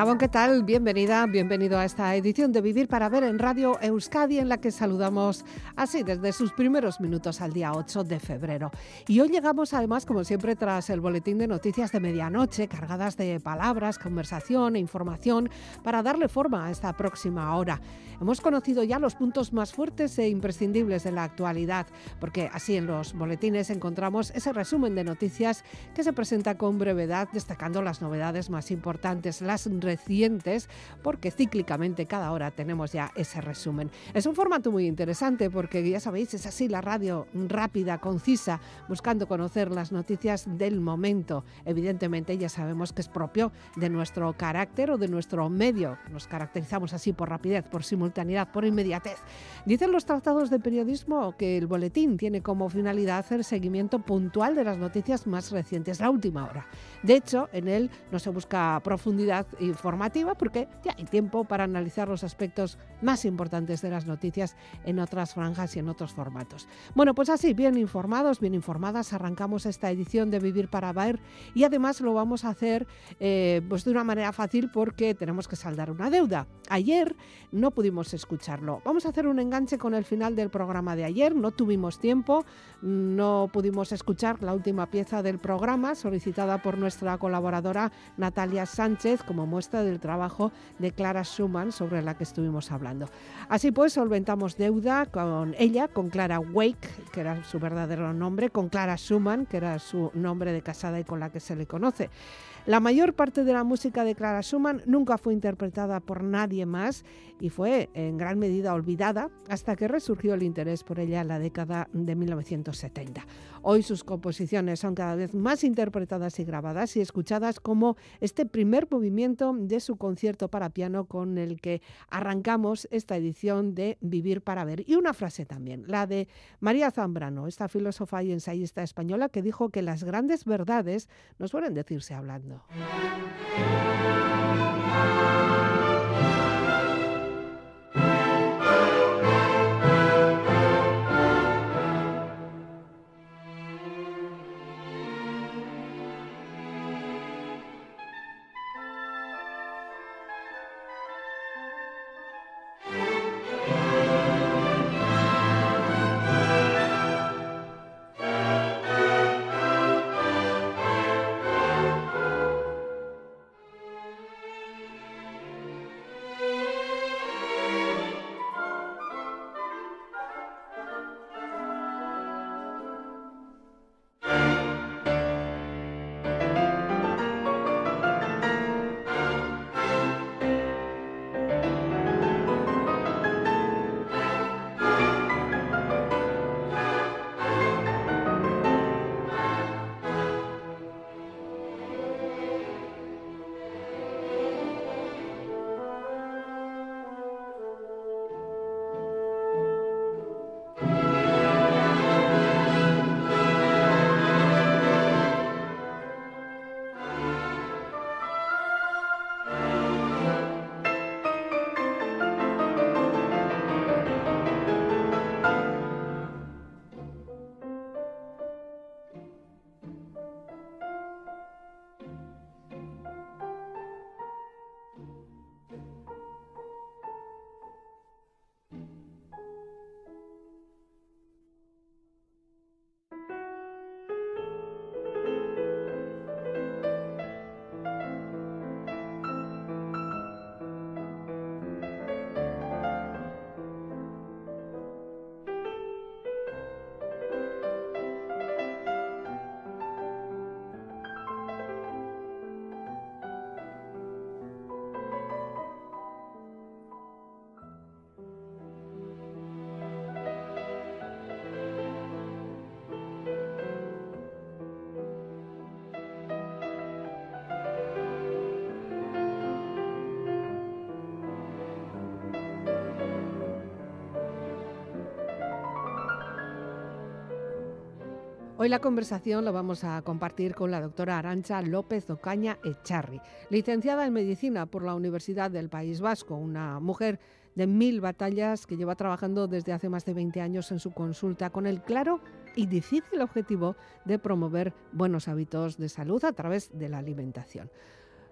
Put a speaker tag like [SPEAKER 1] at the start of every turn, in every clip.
[SPEAKER 1] Gabón, ¿qué tal? Bienvenida, bienvenido a esta edición de Vivir para Ver en Radio Euskadi, en la que saludamos así desde sus primeros minutos al día 8 de febrero. Y hoy llegamos además, como siempre, tras el boletín de noticias de medianoche, cargadas de palabras, conversación e información para darle forma a esta próxima hora. Hemos conocido ya los puntos más fuertes e imprescindibles de la actualidad, porque así en los boletines encontramos ese resumen de noticias que se presenta con brevedad, destacando las novedades más importantes, las recientes, porque cíclicamente cada hora tenemos ya ese resumen. Es un formato muy interesante porque ya sabéis, es así la radio rápida, concisa, buscando conocer las noticias del momento. Evidentemente ya sabemos que es propio de nuestro carácter o de nuestro medio. Nos caracterizamos así por rapidez, por simultaneidad, por inmediatez. Dicen los tratados de periodismo que el boletín tiene como finalidad hacer seguimiento puntual de las noticias más recientes, la última hora. De hecho, en él no se busca profundidad informativa porque ya hay tiempo para analizar los aspectos más importantes de las noticias en otras franjas y en otros formatos. Bueno, pues así, bien informados, bien informadas, arrancamos esta edición de Vivir para Ver y además lo vamos a hacer eh, pues de una manera fácil porque tenemos que saldar una deuda. Ayer no pudimos escucharlo. Vamos a hacer un enganche con el final del programa de ayer, no tuvimos tiempo, no pudimos escuchar la última pieza del programa solicitada por nuestra colaboradora Natalia Sánchez como muestra del trabajo de Clara Schumann sobre la que estuvimos hablando. Así pues, solventamos deuda con ella, con Clara Wake, que era su verdadero nombre, con Clara Schumann, que era su nombre de casada y con la que se le conoce. La mayor parte de la música de Clara Schumann nunca fue interpretada por nadie más y fue en gran medida olvidada hasta que resurgió el interés por ella en la década de 1970. Hoy sus composiciones son cada vez más interpretadas y grabadas y escuchadas como este primer movimiento de su concierto para piano con el que arrancamos esta edición de Vivir para Ver. Y una frase también, la de María Zambrano, esta filósofa y ensayista española que dijo que las grandes verdades no suelen decirse hablando. Hoy la conversación la vamos a compartir con la doctora Arancha López Ocaña Echarri, licenciada en Medicina por la Universidad del País Vasco, una mujer de mil batallas que lleva trabajando desde hace más de 20 años en su consulta con el claro y difícil objetivo de promover buenos hábitos de salud a través de la alimentación.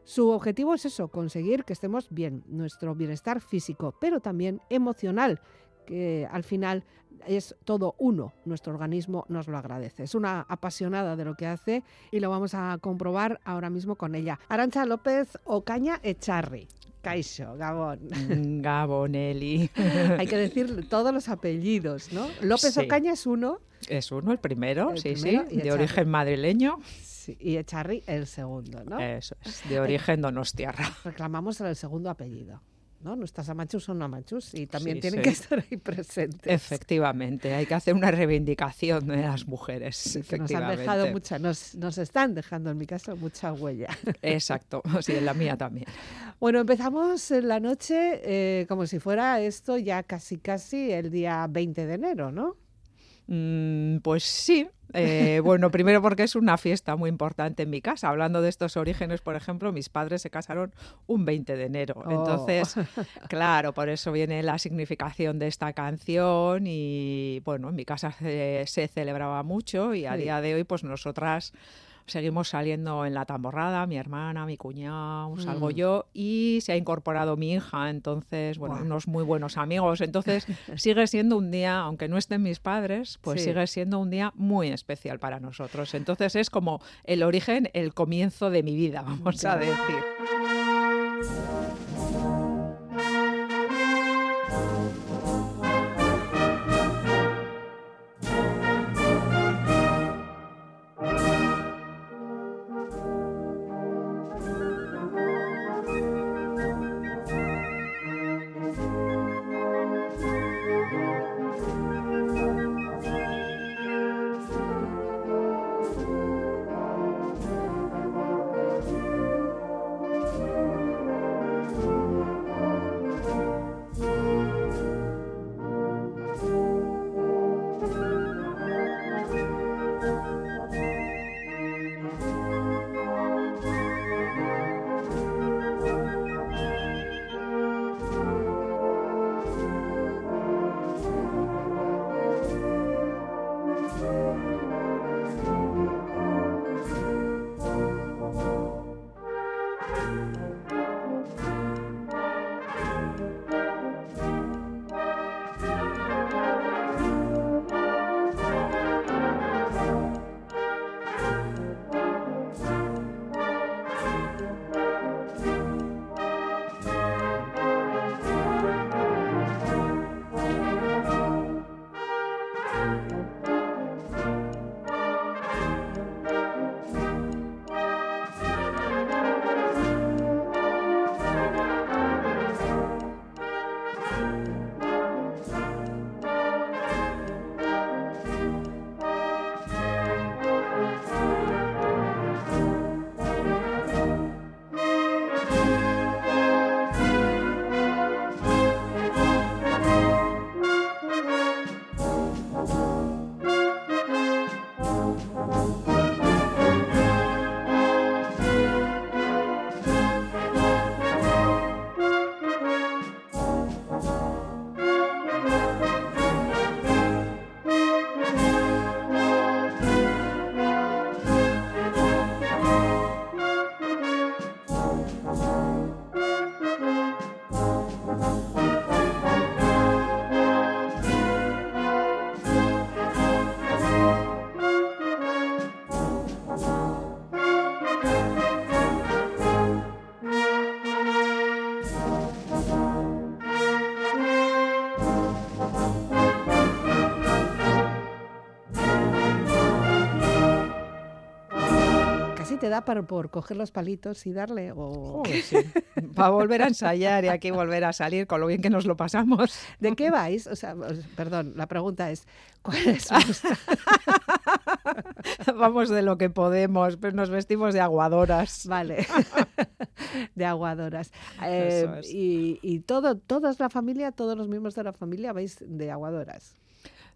[SPEAKER 1] Su objetivo es eso, conseguir que estemos bien, nuestro bienestar físico, pero también emocional, que al final es todo uno. Nuestro organismo nos lo agradece. Es una apasionada de lo que hace y lo vamos a comprobar ahora mismo con ella. Arancha López Ocaña Echarri. Caixo, Gabón.
[SPEAKER 2] Mm, Gabonelli.
[SPEAKER 1] Hay que decir todos los apellidos, ¿no? López
[SPEAKER 2] Sí.
[SPEAKER 1] Ocaña es uno
[SPEAKER 2] Es uno, el primero,
[SPEAKER 1] El
[SPEAKER 2] sí,
[SPEAKER 1] primero
[SPEAKER 2] sí, de
[SPEAKER 1] Echarri.
[SPEAKER 2] origen madrileño.
[SPEAKER 1] sí, y Echarri el segundo, ¿no?
[SPEAKER 2] Eso es, de origen donostiarra.
[SPEAKER 1] Reclamamos el segundo apellido. ¿No? Nuestras amachus son amachus y también
[SPEAKER 2] Sí,
[SPEAKER 1] tienen
[SPEAKER 2] sí.
[SPEAKER 1] que estar ahí presentes.
[SPEAKER 2] Efectivamente, hay que hacer una reivindicación de las mujeres.
[SPEAKER 1] que nos han
[SPEAKER 2] efectivamente.
[SPEAKER 1] dejado mucha, nos, nos están dejando en mi caso mucha huella.
[SPEAKER 2] Exacto, sí, en la mía también.
[SPEAKER 1] Bueno, empezamos en la noche eh, como si fuera esto ya casi casi el día 20 de enero, ¿no?
[SPEAKER 2] Mm, pues sí. eh, bueno, primero porque es una fiesta muy importante en mi casa. Hablando de estos orígenes, por ejemplo, mis padres se casaron un 20 de enero.
[SPEAKER 1] Oh.
[SPEAKER 2] Entonces, claro, por eso viene la significación de esta canción y bueno, en mi casa se, se celebraba mucho y a
[SPEAKER 1] Sí.
[SPEAKER 2] día de hoy pues nosotras seguimos saliendo en la tamborrada, mi hermana, mi cuñado, salgo
[SPEAKER 1] Mm.
[SPEAKER 2] yo y se ha incorporado mi hija, entonces, bueno, unos muy buenos amigos. Entonces, sigue siendo un día, aunque no estén mis padres, pues
[SPEAKER 1] Sí.
[SPEAKER 2] sigue siendo un día muy especial para nosotros. Entonces, es como el origen, el comienzo de mi vida, vamos a decir.
[SPEAKER 1] Da para, por coger los palitos y darle o...
[SPEAKER 2] Para volver a ensayar y aquí volver a salir con lo bien que nos lo pasamos.
[SPEAKER 1] ¿De qué vais? O sea, perdón, la pregunta es, ¿cuál es vuestra-
[SPEAKER 2] Vamos de lo que podemos, pero nos vestimos de aguadoras.
[SPEAKER 1] Vale, de aguadoras. Eh,
[SPEAKER 2] es.
[SPEAKER 1] y y todo, toda la familia, todos los miembros de la familia vais de aguadoras.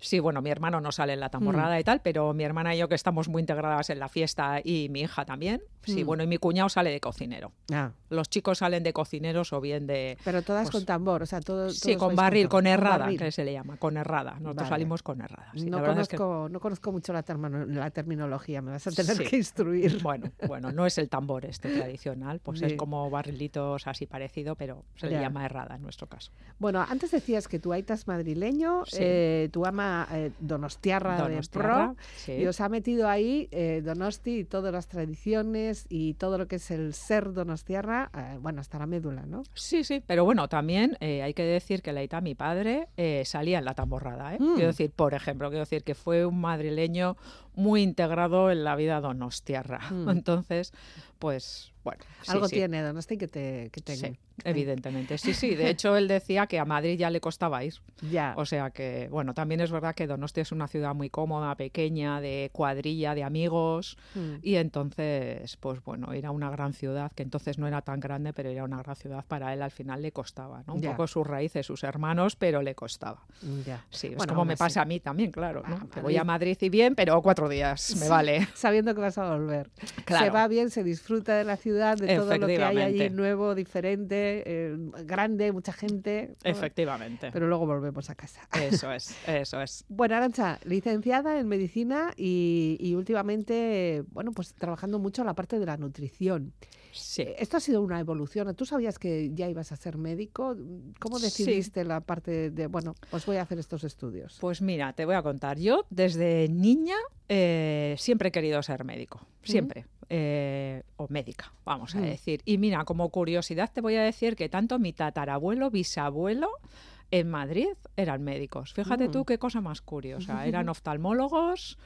[SPEAKER 2] Sí, bueno, mi hermano no sale en la tamborrada
[SPEAKER 1] Mm.
[SPEAKER 2] y tal, pero mi hermana y yo que estamos muy integradas en la fiesta y mi hija también. Sí,
[SPEAKER 1] Mm.
[SPEAKER 2] bueno, y mi cuñado sale de cocinero.
[SPEAKER 1] Ah,
[SPEAKER 2] Los chicos salen de cocineros o bien de...
[SPEAKER 1] pero todas
[SPEAKER 2] Pues-
[SPEAKER 1] con tambor, o sea, todo.
[SPEAKER 2] Sí, con barril, con
[SPEAKER 1] tambor.
[SPEAKER 2] herrada,
[SPEAKER 1] barril.
[SPEAKER 2] que se le llama, con herrada. Nosotros
[SPEAKER 1] Vale.
[SPEAKER 2] salimos con herrada. sí,
[SPEAKER 1] no,
[SPEAKER 2] la verdad es que-
[SPEAKER 1] conozco, no conozco mucho la, la terminología, me vas a tener
[SPEAKER 2] Sí.
[SPEAKER 1] que instruir.
[SPEAKER 2] Bueno, bueno, no es el tambor este tradicional, pues
[SPEAKER 1] Sí.
[SPEAKER 2] es como barrilitos así parecido, pero se le
[SPEAKER 1] Ya.
[SPEAKER 2] llama herrada en nuestro caso.
[SPEAKER 1] Bueno, antes decías que tu aita es madrileño, eh, tu ama eh, donostiarra,
[SPEAKER 2] Donostiarra,
[SPEAKER 1] de pro,
[SPEAKER 2] sí.
[SPEAKER 1] y os ha metido ahí eh, Donosti y todas las tradiciones y todo lo que es el ser donostiarra, eh, bueno, hasta la médula, ¿no?
[SPEAKER 2] Sí, sí, pero bueno, también hay que decir que Leita, mi padre, salía en la tamborrada.
[SPEAKER 1] Mm.
[SPEAKER 2] Quiero decir, por ejemplo, quiero decir que fue un madrileño muy integrado en la vida donostiarra.
[SPEAKER 1] Mm.
[SPEAKER 2] Entonces, pues, bueno. sí,
[SPEAKER 1] Algo
[SPEAKER 2] sí.
[SPEAKER 1] tiene Donosti que te, que te-
[SPEAKER 2] Sí, evidentemente. Sí, sí. De hecho, él decía que a Madrid ya le costaba ir.
[SPEAKER 1] Ya.
[SPEAKER 2] O sea que, bueno, también es verdad que Donosti es una ciudad muy cómoda, pequeña, de cuadrilla, de amigos.
[SPEAKER 1] Mm.
[SPEAKER 2] Y entonces, pues bueno, era una gran ciudad, que entonces no era tan grande, pero era una gran ciudad. Para él al final le costaba, ¿no? Un
[SPEAKER 1] Ya.
[SPEAKER 2] poco sus raíces, sus hermanos, pero le costaba.
[SPEAKER 1] Ya.
[SPEAKER 2] Sí, es
[SPEAKER 1] Bueno,
[SPEAKER 2] como me pasa a mí también, claro, ¿no?
[SPEAKER 1] Ah,
[SPEAKER 2] Que voy a
[SPEAKER 1] Madrid.
[SPEAKER 2] Y bien, pero cuatro días, me
[SPEAKER 1] Sí,
[SPEAKER 2] vale.
[SPEAKER 1] Sabiendo que vas a volver. Se va bien, se disfruta de la ciudad, de todo lo que hay allí nuevo, diferente, eh, grande, mucha gente.
[SPEAKER 2] Efectivamente.
[SPEAKER 1] Pero luego volvemos a casa.
[SPEAKER 2] Eso es, eso es.
[SPEAKER 1] Bueno, Arancha, licenciada en medicina y, y últimamente, bueno, pues trabajando mucho la parte de la nutrición.
[SPEAKER 2] Sí.
[SPEAKER 1] Eh, Esto ha sido una evolución. ¿Tú sabías que ya ibas a ser médico? ¿Cómo
[SPEAKER 2] Sí.
[SPEAKER 1] decidiste la parte de, bueno, pues voy a hacer estos estudios?
[SPEAKER 2] Pues mira, te voy a contar. Yo desde niña eh, siempre he querido ser médico, siempre. Eh, o médica, vamos a
[SPEAKER 1] Mm.
[SPEAKER 2] decir. Y mira, como curiosidad te voy a decir que tanto mi tatarabuelo, bisabuelo, en Madrid eran médicos. Fíjate
[SPEAKER 1] Mm.
[SPEAKER 2] tú qué cosa más curiosa. Eran oftalmólogos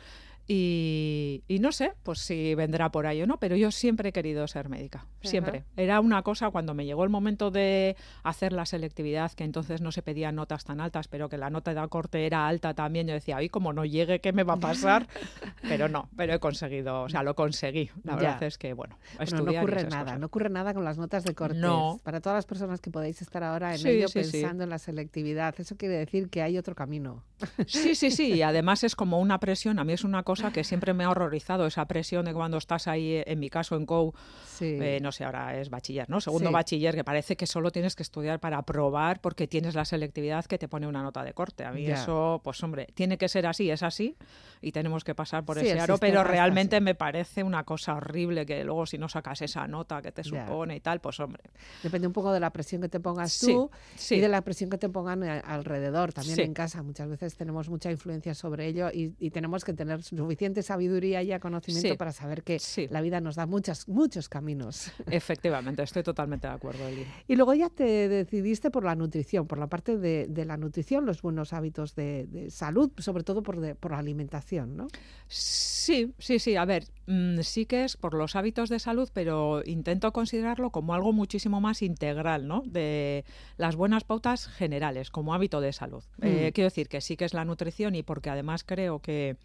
[SPEAKER 2] y, y no sé, pues si vendrá por ahí o no, pero yo siempre he querido ser médica, siempre. Era una cosa cuando me llegó el momento de hacer la selectividad, que entonces no se pedían notas tan altas, pero que la nota de corte era alta también, yo decía, ay, como no llegue, ¿qué me va a pasar? pero no, pero he conseguido, o sea, lo conseguí. La
[SPEAKER 1] Ya.
[SPEAKER 2] verdad es que, bueno,
[SPEAKER 1] Bueno, no ocurre nada,
[SPEAKER 2] cosas.
[SPEAKER 1] no ocurre nada con las notas de cortes.
[SPEAKER 2] No.
[SPEAKER 1] Para todas las personas que podáis estar ahora en
[SPEAKER 2] Sí,
[SPEAKER 1] ello
[SPEAKER 2] sí, sí.
[SPEAKER 1] pensando en la selectividad, eso quiere decir que hay otro camino.
[SPEAKER 2] Sí, sí, sí. Y además es como una presión. A mí es una cosa que siempre me ha horrorizado, esa presión de cuando estás ahí, eh, en mi caso, en COU,
[SPEAKER 1] Sí.
[SPEAKER 2] eh, no sé, ahora es bachiller, ¿no? Segundo
[SPEAKER 1] Sí.
[SPEAKER 2] bachiller, que parece que solo tienes que estudiar para aprobar porque tienes la selectividad que te pone una nota de corte. A mí eso, pues hombre, tiene que ser así, es así, y tenemos que pasar por
[SPEAKER 1] Sí,
[SPEAKER 2] ese aro, pero realmente me parece una cosa horrible que luego si no sacas esa nota que te supone y tal, pues hombre.
[SPEAKER 1] Depende un poco de la presión que te pongas tú y de la presión que te pongan a- alrededor, también en casa. Muchas veces tenemos mucha influencia sobre ello y, y tenemos que tener suficiente sabiduría y conocimiento
[SPEAKER 2] Sí.
[SPEAKER 1] para saber que
[SPEAKER 2] Sí.
[SPEAKER 1] la vida nos da muchas, muchos caminos.
[SPEAKER 2] Efectivamente, estoy totalmente de acuerdo, Eli.
[SPEAKER 1] Y luego ya te decidiste por la nutrición, por la parte de, de la nutrición, los buenos hábitos de, de salud, sobre todo por, de- por la alimentación, ¿no?
[SPEAKER 2] Sí, sí, sí. A ver, mm, sí que es por los hábitos de salud, pero intento considerarlo como algo muchísimo más integral, ¿no? De las buenas pautas generales, como hábito de salud. Eh,
[SPEAKER 1] Mm.
[SPEAKER 2] quiero decir que sí que es la nutrición y porque además creo que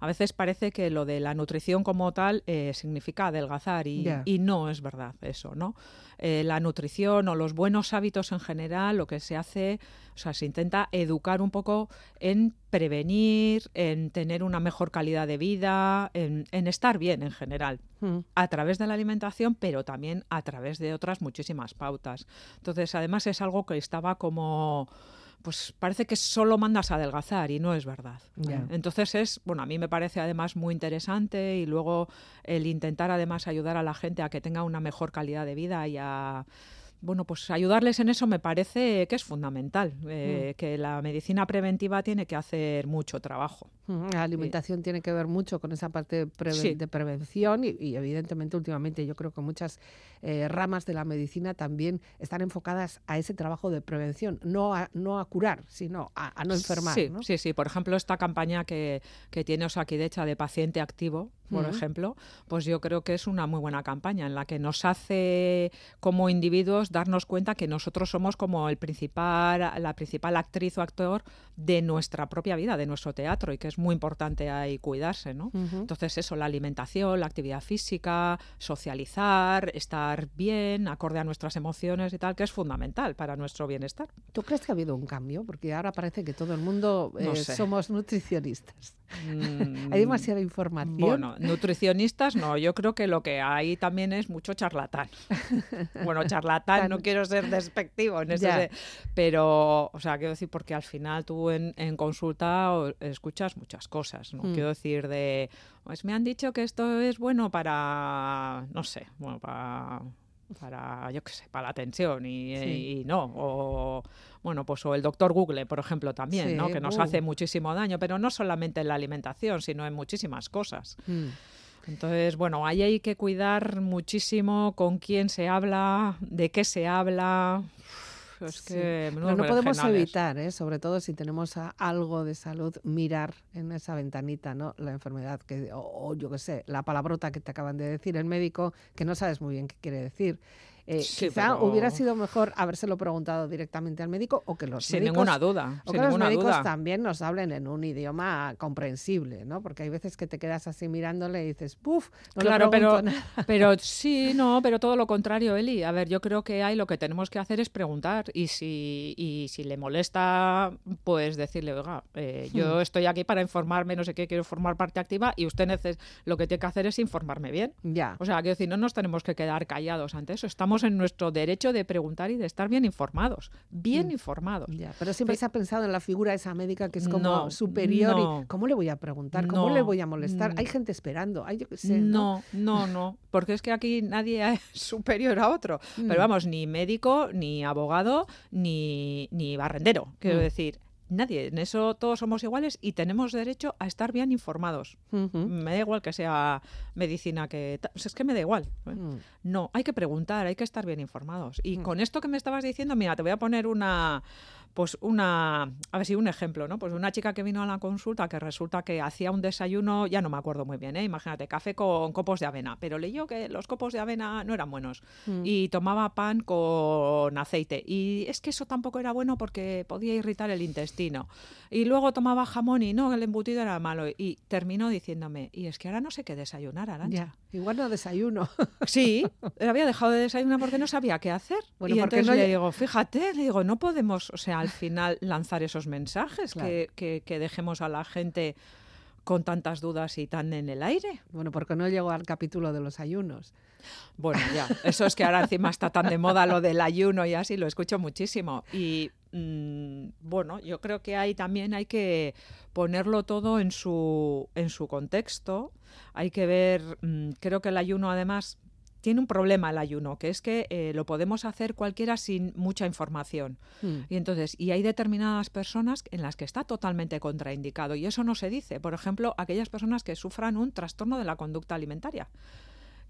[SPEAKER 2] a veces parece que lo de la nutrición como tal eh, significa adelgazar y, no es verdad eso, ¿no? Eh, la nutrición o los buenos hábitos en general, lo que se hace, o sea, se intenta educar un poco en prevenir, en tener una mejor calidad de vida, en, en estar bien en general
[SPEAKER 1] Mm.
[SPEAKER 2] a través de la alimentación, pero también a través de otras muchísimas pautas. Entonces, además es algo que estaba como pues parece que solo mandas a adelgazar y no es verdad. Entonces es, bueno, a mí me parece además muy interesante y luego el intentar además ayudar a la gente a que tenga una mejor calidad de vida y a bueno, pues ayudarles en eso me parece que es fundamental, eh, que la medicina preventiva tiene que hacer mucho trabajo.
[SPEAKER 1] Mm, La alimentación tiene que ver mucho con esa parte preve-
[SPEAKER 2] Sí.
[SPEAKER 1] de prevención y, y evidentemente últimamente yo creo que muchas eh, ramas de la medicina también están enfocadas a ese trabajo de prevención, no a, no a curar, sino a, a no enfermar.
[SPEAKER 2] Sí,
[SPEAKER 1] ¿no?
[SPEAKER 2] sí, sí. Por ejemplo, esta campaña que, que tiene Osakidecha de paciente activo, por
[SPEAKER 1] Mm.
[SPEAKER 2] ejemplo, pues yo creo que es una muy buena campaña en la que nos hace como individuos darnos cuenta que nosotros somos como el principal, la principal actriz o actor de nuestra propia vida, de nuestro teatro, y que es muy importante ahí cuidarse, ¿no? Entonces eso, la alimentación, la actividad física, socializar, estar bien, acorde a nuestras emociones y tal, que es fundamental para nuestro bienestar.
[SPEAKER 1] ¿Tú crees que ha habido un cambio? Porque ahora parece que todo el mundo
[SPEAKER 2] No
[SPEAKER 1] eh,
[SPEAKER 2] sé.
[SPEAKER 1] somos nutricionistas.
[SPEAKER 2] Mm,
[SPEAKER 1] Hay demasiada información.
[SPEAKER 2] Bueno, nutricionistas no, yo creo que lo que hay también es mucho charlatán. Bueno, charlatán, no quiero ser despectivo en ese, pero, o sea, quiero decir, porque al final tú en, en consulta escuchas muchas cosas, ¿no?
[SPEAKER 1] Mm.
[SPEAKER 2] Quiero decir de, pues me han dicho que esto es bueno para, no sé, bueno, para para, yo qué sé, para la tensión y,
[SPEAKER 1] Sí.
[SPEAKER 2] y no, o bueno, pues o el doctor Google, por ejemplo, también, ¿no? Que nos
[SPEAKER 1] uh.
[SPEAKER 2] hace muchísimo daño, pero no solamente en la alimentación, sino en muchísimas cosas.
[SPEAKER 1] Mm.
[SPEAKER 2] Entonces, bueno, ahí hay que cuidar muchísimo con quién se habla, de qué se habla. Es que
[SPEAKER 1] no podemos evitar, ¿eh? sobre todo si tenemos a- algo de salud, mirar en esa ventanita ¿no? la enfermedad, que, o, o yo qué sé, la palabrota que te acaban de decir el médico, que no sabes muy bien qué quiere decir. Eh,
[SPEAKER 2] Sí,
[SPEAKER 1] quizá
[SPEAKER 2] pero-
[SPEAKER 1] hubiera sido mejor habérselo preguntado directamente al médico o que los
[SPEAKER 2] Sin
[SPEAKER 1] médicos
[SPEAKER 2] ninguna duda,
[SPEAKER 1] O
[SPEAKER 2] sin
[SPEAKER 1] que los médicos
[SPEAKER 2] duda.
[SPEAKER 1] también nos hablen en un idioma comprensible, ¿no? Porque hay veces que te quedas así mirándole y dices, ¡puf! No
[SPEAKER 2] claro, pero,
[SPEAKER 1] nada".
[SPEAKER 2] pero sí, no, pero todo lo contrario, Eli. A ver, yo creo que hay lo que tenemos que hacer es preguntar y si, y si le molesta, pues decirle, oiga, eh, yo
[SPEAKER 1] Hmm.
[SPEAKER 2] estoy aquí para informarme, no sé qué, quiero formar parte activa y usted neces lo que tiene que hacer es informarme bien.
[SPEAKER 1] Ya.
[SPEAKER 2] O sea, quiero decir, no nos tenemos que quedar callados ante eso. Estamos en nuestro derecho de preguntar y de estar bien informados. Bien
[SPEAKER 1] Mm.
[SPEAKER 2] informados.
[SPEAKER 1] Ya, pero siempre
[SPEAKER 2] Fe-
[SPEAKER 1] se ha pensado en la figura de esa médica que es como
[SPEAKER 2] No,
[SPEAKER 1] superior
[SPEAKER 2] no.
[SPEAKER 1] y ¿cómo le voy a preguntar? ¿Cómo le voy a molestar?
[SPEAKER 2] mm.
[SPEAKER 1] Hay gente esperando, hay yo qué sé, ¿no?
[SPEAKER 2] No, no, no, porque es que aquí nadie es superior a otro.
[SPEAKER 1] Mm.
[SPEAKER 2] Pero vamos, ni médico, ni abogado, ni, ni barrendero. Quiero
[SPEAKER 1] Mm.
[SPEAKER 2] decir, nadie. En eso todos somos iguales y tenemos derecho a estar bien informados. Me da igual que sea medicina que... es que me da igual. ¿eh?
[SPEAKER 1] Mm.
[SPEAKER 2] No, hay que preguntar, hay que estar bien informados. Y
[SPEAKER 1] Mm.
[SPEAKER 2] con esto que me estabas diciendo, mira, te voy a poner una, pues una, a ver si un ejemplo, ¿no? Pues una chica que vino a la consulta que resulta que hacía un desayuno, ya no me acuerdo muy bien, ¿eh? Imagínate, café con copos de avena, pero leyó que los copos de avena no eran buenos
[SPEAKER 1] Mm.
[SPEAKER 2] y tomaba pan con aceite. Y es que eso tampoco era bueno porque podía irritar el intestino. Y luego tomaba jamón y no, el embutido era malo. Y terminó diciéndome, y es que ahora no sé qué desayunar, Arancha.
[SPEAKER 1] Ya, igual no desayuno.
[SPEAKER 2] Sí, había dejado de desayunar porque no sabía qué hacer.
[SPEAKER 1] Bueno,
[SPEAKER 2] y entonces
[SPEAKER 1] no
[SPEAKER 2] le digo, fíjate, le digo, no podemos, o sea, al final lanzar esos mensajes
[SPEAKER 1] Claro.
[SPEAKER 2] que, que- que dejemos a la gente con tantas dudas y tan en el aire.
[SPEAKER 1] Bueno, porque no llego al capítulo de los ayunos.
[SPEAKER 2] Bueno, ya, eso es que ahora encima está tan de moda lo del ayuno y así, lo escucho muchísimo. Y mm, bueno, yo creo que ahí también hay que ponerlo todo en su, en su contexto. Hay que ver, mm, creo que el ayuno además tiene un problema el ayuno, que es que eh, lo podemos hacer cualquiera sin mucha información.
[SPEAKER 1] Mm.
[SPEAKER 2] Y entonces, y hay determinadas personas en las que está totalmente contraindicado y eso no se dice. Por ejemplo, aquellas personas que sufran un trastorno de la conducta alimentaria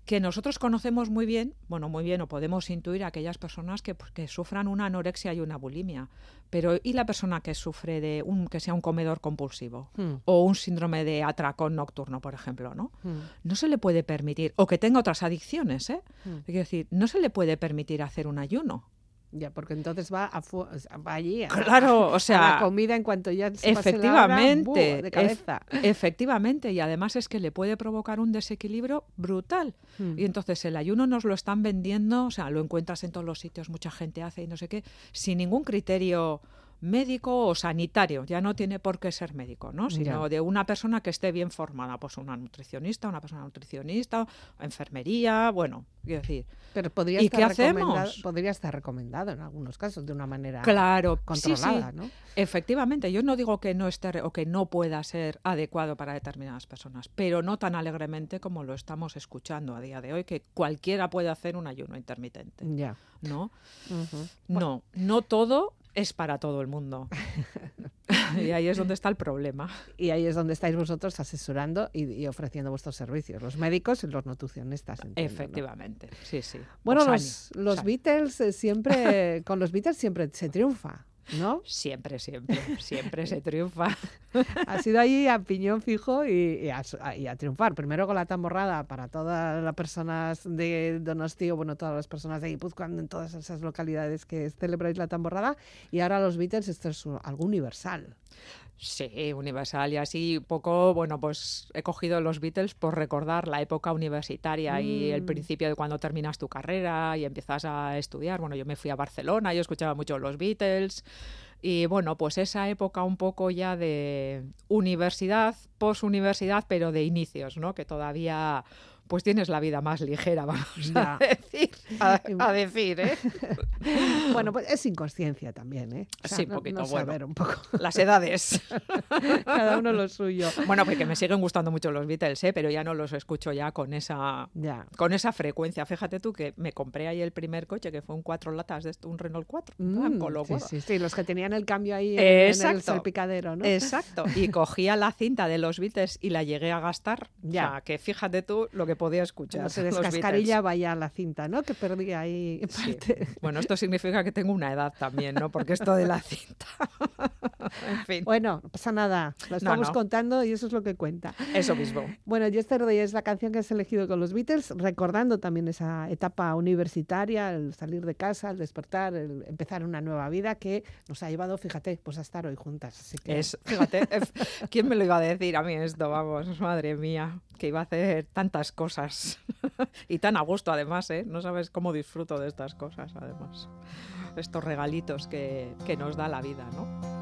[SPEAKER 2] que nosotros conocemos muy bien, bueno, muy bien, o podemos intuir a aquellas personas que, pues, que sufran una anorexia y una bulimia. Pero, ¿y la persona que sufre de un, que sea un comedor compulsivo?
[SPEAKER 1] Mm.
[SPEAKER 2] O un síndrome de atracón nocturno, por ejemplo, ¿no?
[SPEAKER 1] Mm.
[SPEAKER 2] No se le puede permitir, o que tenga otras adicciones, ¿eh?
[SPEAKER 1] Mm.
[SPEAKER 2] Quiero decir, no se le puede permitir hacer un ayuno.
[SPEAKER 1] Ya, porque entonces va, a fu- va allí a,
[SPEAKER 2] Claro, o
[SPEAKER 1] a
[SPEAKER 2] sea,
[SPEAKER 1] la comida en cuanto ya se pase la hora,
[SPEAKER 2] Efectivamente,
[SPEAKER 1] de cabeza.
[SPEAKER 2] efectivamente, y además es que le puede provocar un desequilibrio brutal.
[SPEAKER 1] Mm.
[SPEAKER 2] Y entonces el ayuno nos lo están vendiendo, o sea, lo encuentras en todos los sitios, mucha gente hace y no sé qué, sin ningún criterio médico o sanitario, ya no tiene por qué ser médico, ¿no? Sino
[SPEAKER 1] Ya.
[SPEAKER 2] de una persona que esté bien formada, pues una nutricionista, una persona nutricionista, enfermería, bueno, quiero decir,
[SPEAKER 1] Pero podría
[SPEAKER 2] ¿Y
[SPEAKER 1] estar,
[SPEAKER 2] qué
[SPEAKER 1] recomendado,
[SPEAKER 2] hacemos?
[SPEAKER 1] podría estar recomendado en algunos casos de una manera
[SPEAKER 2] claro, sí, sí,
[SPEAKER 1] controlada, ¿no?
[SPEAKER 2] Efectivamente, yo no digo que no esté o que no pueda ser adecuado para determinadas personas, pero no tan alegremente como lo estamos escuchando a día de hoy, que cualquiera puede hacer un ayuno intermitente,
[SPEAKER 1] Ya.
[SPEAKER 2] ¿no? No, no todo es para todo el mundo. y ahí es donde está el problema.
[SPEAKER 1] Y ahí es donde estáis vosotros asesorando y, y ofreciendo vuestros servicios, los médicos y los nutricionistas. entiendo, ¿no?
[SPEAKER 2] Efectivamente, sí, sí.
[SPEAKER 1] Bueno, los, los. Beatles eh, siempre, con los Beatles siempre se triunfa. ¿No?
[SPEAKER 2] Siempre, siempre, siempre se triunfa.
[SPEAKER 1] Ha sido ahí a piñón fijo y, a, triunfar. Primero con la tamborrada para todas las personas de Donostia, bueno, todas las personas de Guipúzcoa, en todas esas localidades que celebráis la tamborrada. Y ahora los Beatles, esto es algo universal.
[SPEAKER 2] Sí, universal y así poco, bueno, pues he cogido los Beatles por recordar la época universitaria y el mm. principio de cuando terminas tu carrera y empiezas a estudiar. Bueno, yo me fui a Barcelona, yo escuchaba mucho los Beatles y bueno, pues esa época un poco ya de universidad, posuniversidad, pero de inicios, ¿no? Que todavía pues tienes la vida más ligera, vamos a decir. A, decir, ¿eh?
[SPEAKER 1] bueno, pues es inconsciencia también, ¿eh?
[SPEAKER 2] sí, un poquito.
[SPEAKER 1] bueno, un poco.
[SPEAKER 2] Las edades.
[SPEAKER 1] Cada uno lo suyo.
[SPEAKER 2] Bueno, porque me siguen gustando mucho los Beatles, ¿eh? pero ya no los escucho ya con esa, con esa frecuencia. Fíjate tú que me compré ahí el primer coche, que fue un cuatro latas de un Renault 4.
[SPEAKER 1] Mm, sí, sí, sí, los que tenían el cambio ahí en, el salpicadero, ¿no?
[SPEAKER 2] Exacto. Y cogía la cinta de los Beatles y la llegué a gastar. Ya. O sea, que fíjate tú lo que podía escuchar.
[SPEAKER 1] se descascarilla vaya la cinta, ¿no? Que perdí ahí
[SPEAKER 2] Bueno, esto significa que tengo una edad también, ¿no? Porque esto de la cinta.
[SPEAKER 1] en fin. Bueno, no pasa nada. Lo estamos contando y eso es lo que cuenta.
[SPEAKER 2] Eso mismo.
[SPEAKER 1] Bueno, Yesterday es la canción que has elegido con los Beatles, recordando también esa etapa universitaria, el salir de casa, el despertar, el empezar una nueva vida que nos ha llevado, fíjate, pues a estar hoy juntas. Así que...
[SPEAKER 2] Es, fíjate, ¿quién me lo iba a decir a mí esto? Vamos, madre mía, que iba a hacer tantas cosas. y tan a gusto además, ¿eh? No sabes cómo disfruto de estas cosas, además. Estos regalitos que, que nos da la vida, ¿no?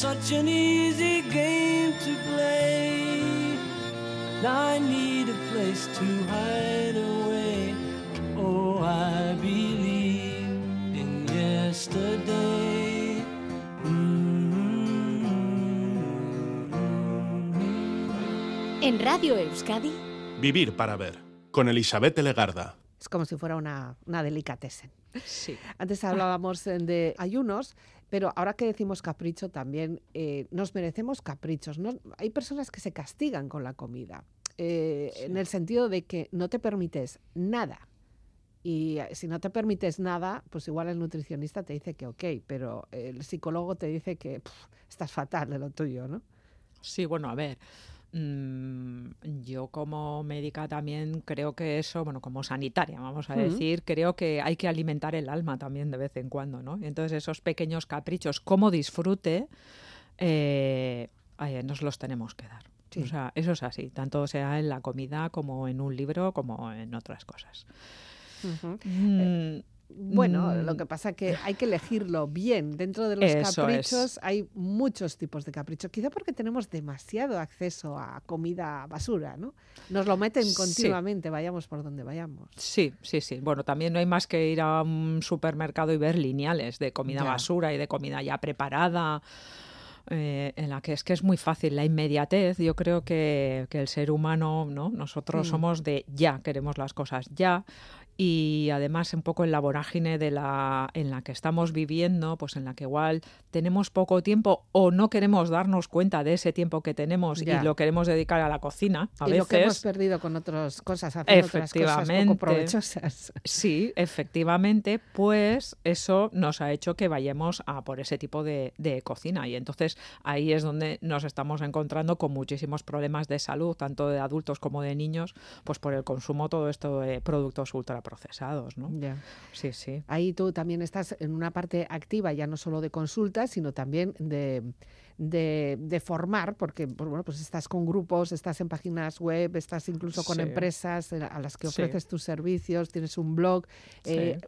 [SPEAKER 2] Such an easy game to play. I need a place to hide away. Oh, I believe in yesterday.
[SPEAKER 3] En Radio Euskadi.
[SPEAKER 4] Vivir para ver, con Elizabeth Legarda.
[SPEAKER 1] Es como si fuera una, una delicatessen. Sí. Antes hablábamos de ayunos, pero ahora que decimos capricho también eh, nos merecemos caprichos. ¿no? Hay personas que se castigan con la comida, eh, en el sentido de que no te permites nada. Y eh, si no te permites nada, pues igual el nutricionista te dice que ok, pero el psicólogo te dice que estás fatal de lo tuyo, ¿no?
[SPEAKER 2] Sí, bueno, a ver, yo como médica también creo que eso, bueno, como sanitaria, vamos a decir, creo que hay que alimentar el alma también de vez en cuando, ¿no? Entonces esos pequeños caprichos como disfrute, eh, nos los tenemos que dar. O sea, eso es así, tanto sea en la comida como en un libro como en otras cosas.
[SPEAKER 1] Bueno, lo mm. que pasa es que hay que elegirlo bien. Dentro de los caprichos hay muchos tipos de caprichos. Quizá porque tenemos demasiado acceso a comida basura, ¿no? Nos lo meten continuamente, vayamos por donde vayamos.
[SPEAKER 2] Sí, sí, sí. Bueno, también no hay más que ir a un supermercado y ver lineales de comida basura y de comida ya preparada. Eh, en la que es que es muy fácil la inmediatez. Yo creo que, el ser humano, ¿no? Nosotros mm. somos de ya, queremos las cosas ya y además un poco en la vorágine de la en la que estamos viviendo, pues en la que igual tenemos poco tiempo o no queremos darnos cuenta de ese tiempo que tenemos y lo queremos dedicar a la cocina. A
[SPEAKER 1] y
[SPEAKER 2] veces.
[SPEAKER 1] lo que hemos perdido con otras cosas, haciendo otras cosas poco provechosas.
[SPEAKER 2] Sí, efectivamente, pues eso nos ha hecho que vayamos a por ese tipo de, de cocina y entonces ahí es donde nos estamos encontrando con muchísimos problemas de salud, tanto de adultos como de niños, pues por el consumo todo esto de productos ultra procesados, ¿no? Sí, sí.
[SPEAKER 1] Ahí tú también estás en una parte activa, ya no solo de consultas, sino también de, de, formar, porque pues, bueno, pues estás con grupos, estás en páginas web, estás incluso con empresas eh, a las que ofreces tus servicios, tienes un blog, eh,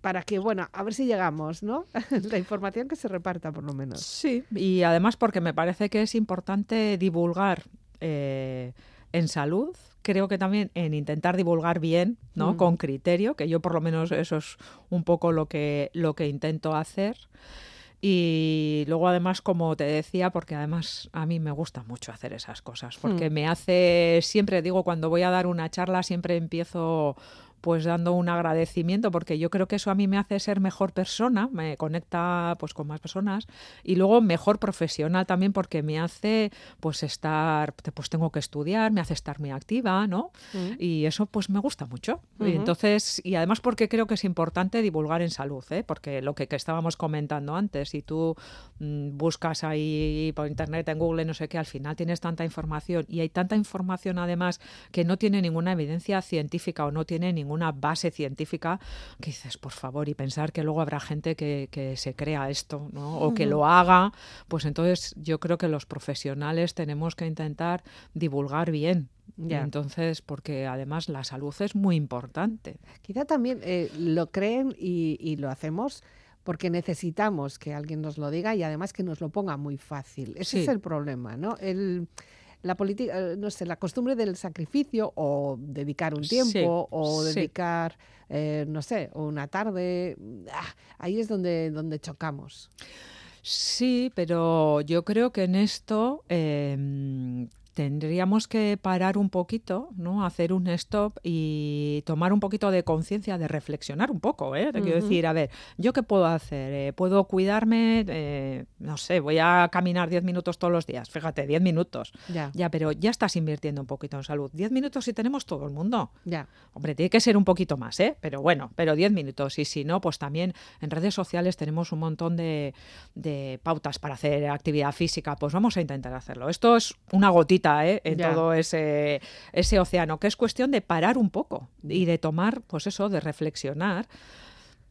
[SPEAKER 1] para que, bueno, a ver si llegamos, ¿no? La información que se reparta, por lo menos.
[SPEAKER 2] Sí, y además porque me parece que es importante divulgar eh, en salud creo que también en intentar divulgar bien, ¿no? Mm. Con criterio, que yo por lo menos eso es un poco lo que, lo que intento hacer. Y luego además, como te decía, porque además a mí me gusta mucho hacer esas cosas, porque mm. me hace, siempre digo, cuando voy a dar una charla, siempre empiezo pues dando un agradecimiento porque yo creo que eso a mí me hace ser mejor persona, me conecta pues con más personas y luego mejor profesional también porque me hace pues estar pues tengo que estudiar, me hace estar muy activa, ¿no? Mm. Y eso pues me gusta mucho. Y entonces y además porque creo que es importante divulgar en salud, ¿eh? Porque lo que, estábamos comentando antes, si tú mm, buscas ahí por internet en Google no sé qué, al final tienes tanta información y hay tanta información además que no tiene ninguna evidencia científica o no tiene ningún una base científica, que dices, por favor, y pensar que luego habrá gente que, se crea esto, ¿no? O que lo haga, pues entonces yo creo que los profesionales tenemos que intentar divulgar bien Entonces, porque además la salud es muy importante.
[SPEAKER 1] Quizá también eh, lo creen y, lo hacemos porque necesitamos que alguien nos lo diga y además que nos lo ponga muy fácil. Ese es el problema, ¿no? El, la política, eh, no sé, la costumbre del sacrificio o dedicar un tiempo o dedicar, eh, no sé, una tarde, ah, ahí es donde, donde chocamos.
[SPEAKER 2] Sí, pero yo creo que en esto em, tendríamos que parar un poquito, ¿no? Hacer un stop y tomar un poquito de conciencia, de reflexionar un poco, ¿eh? Te quiero decir, a ver, ¿yo qué puedo hacer? Eh, ¿Puedo cuidarme? Eh, no sé, voy a caminar 10 minutos todos los días. Fíjate, 10 minutos. Ya. ya, pero ya estás invirtiendo un poquito en salud. 10 minutos si tenemos todo el mundo. Ya. Hombre, tiene que ser un poquito más, ¿eh? Pero bueno, pero 10 minutos. Y si no, pues también en redes sociales tenemos un montón de, de pautas para hacer actividad física. Pues vamos a intentar hacerlo. Esto es una gotita ¿eh? en todo ese, ese océano, que es cuestión de parar un poco y de tomar, pues eso, de reflexionar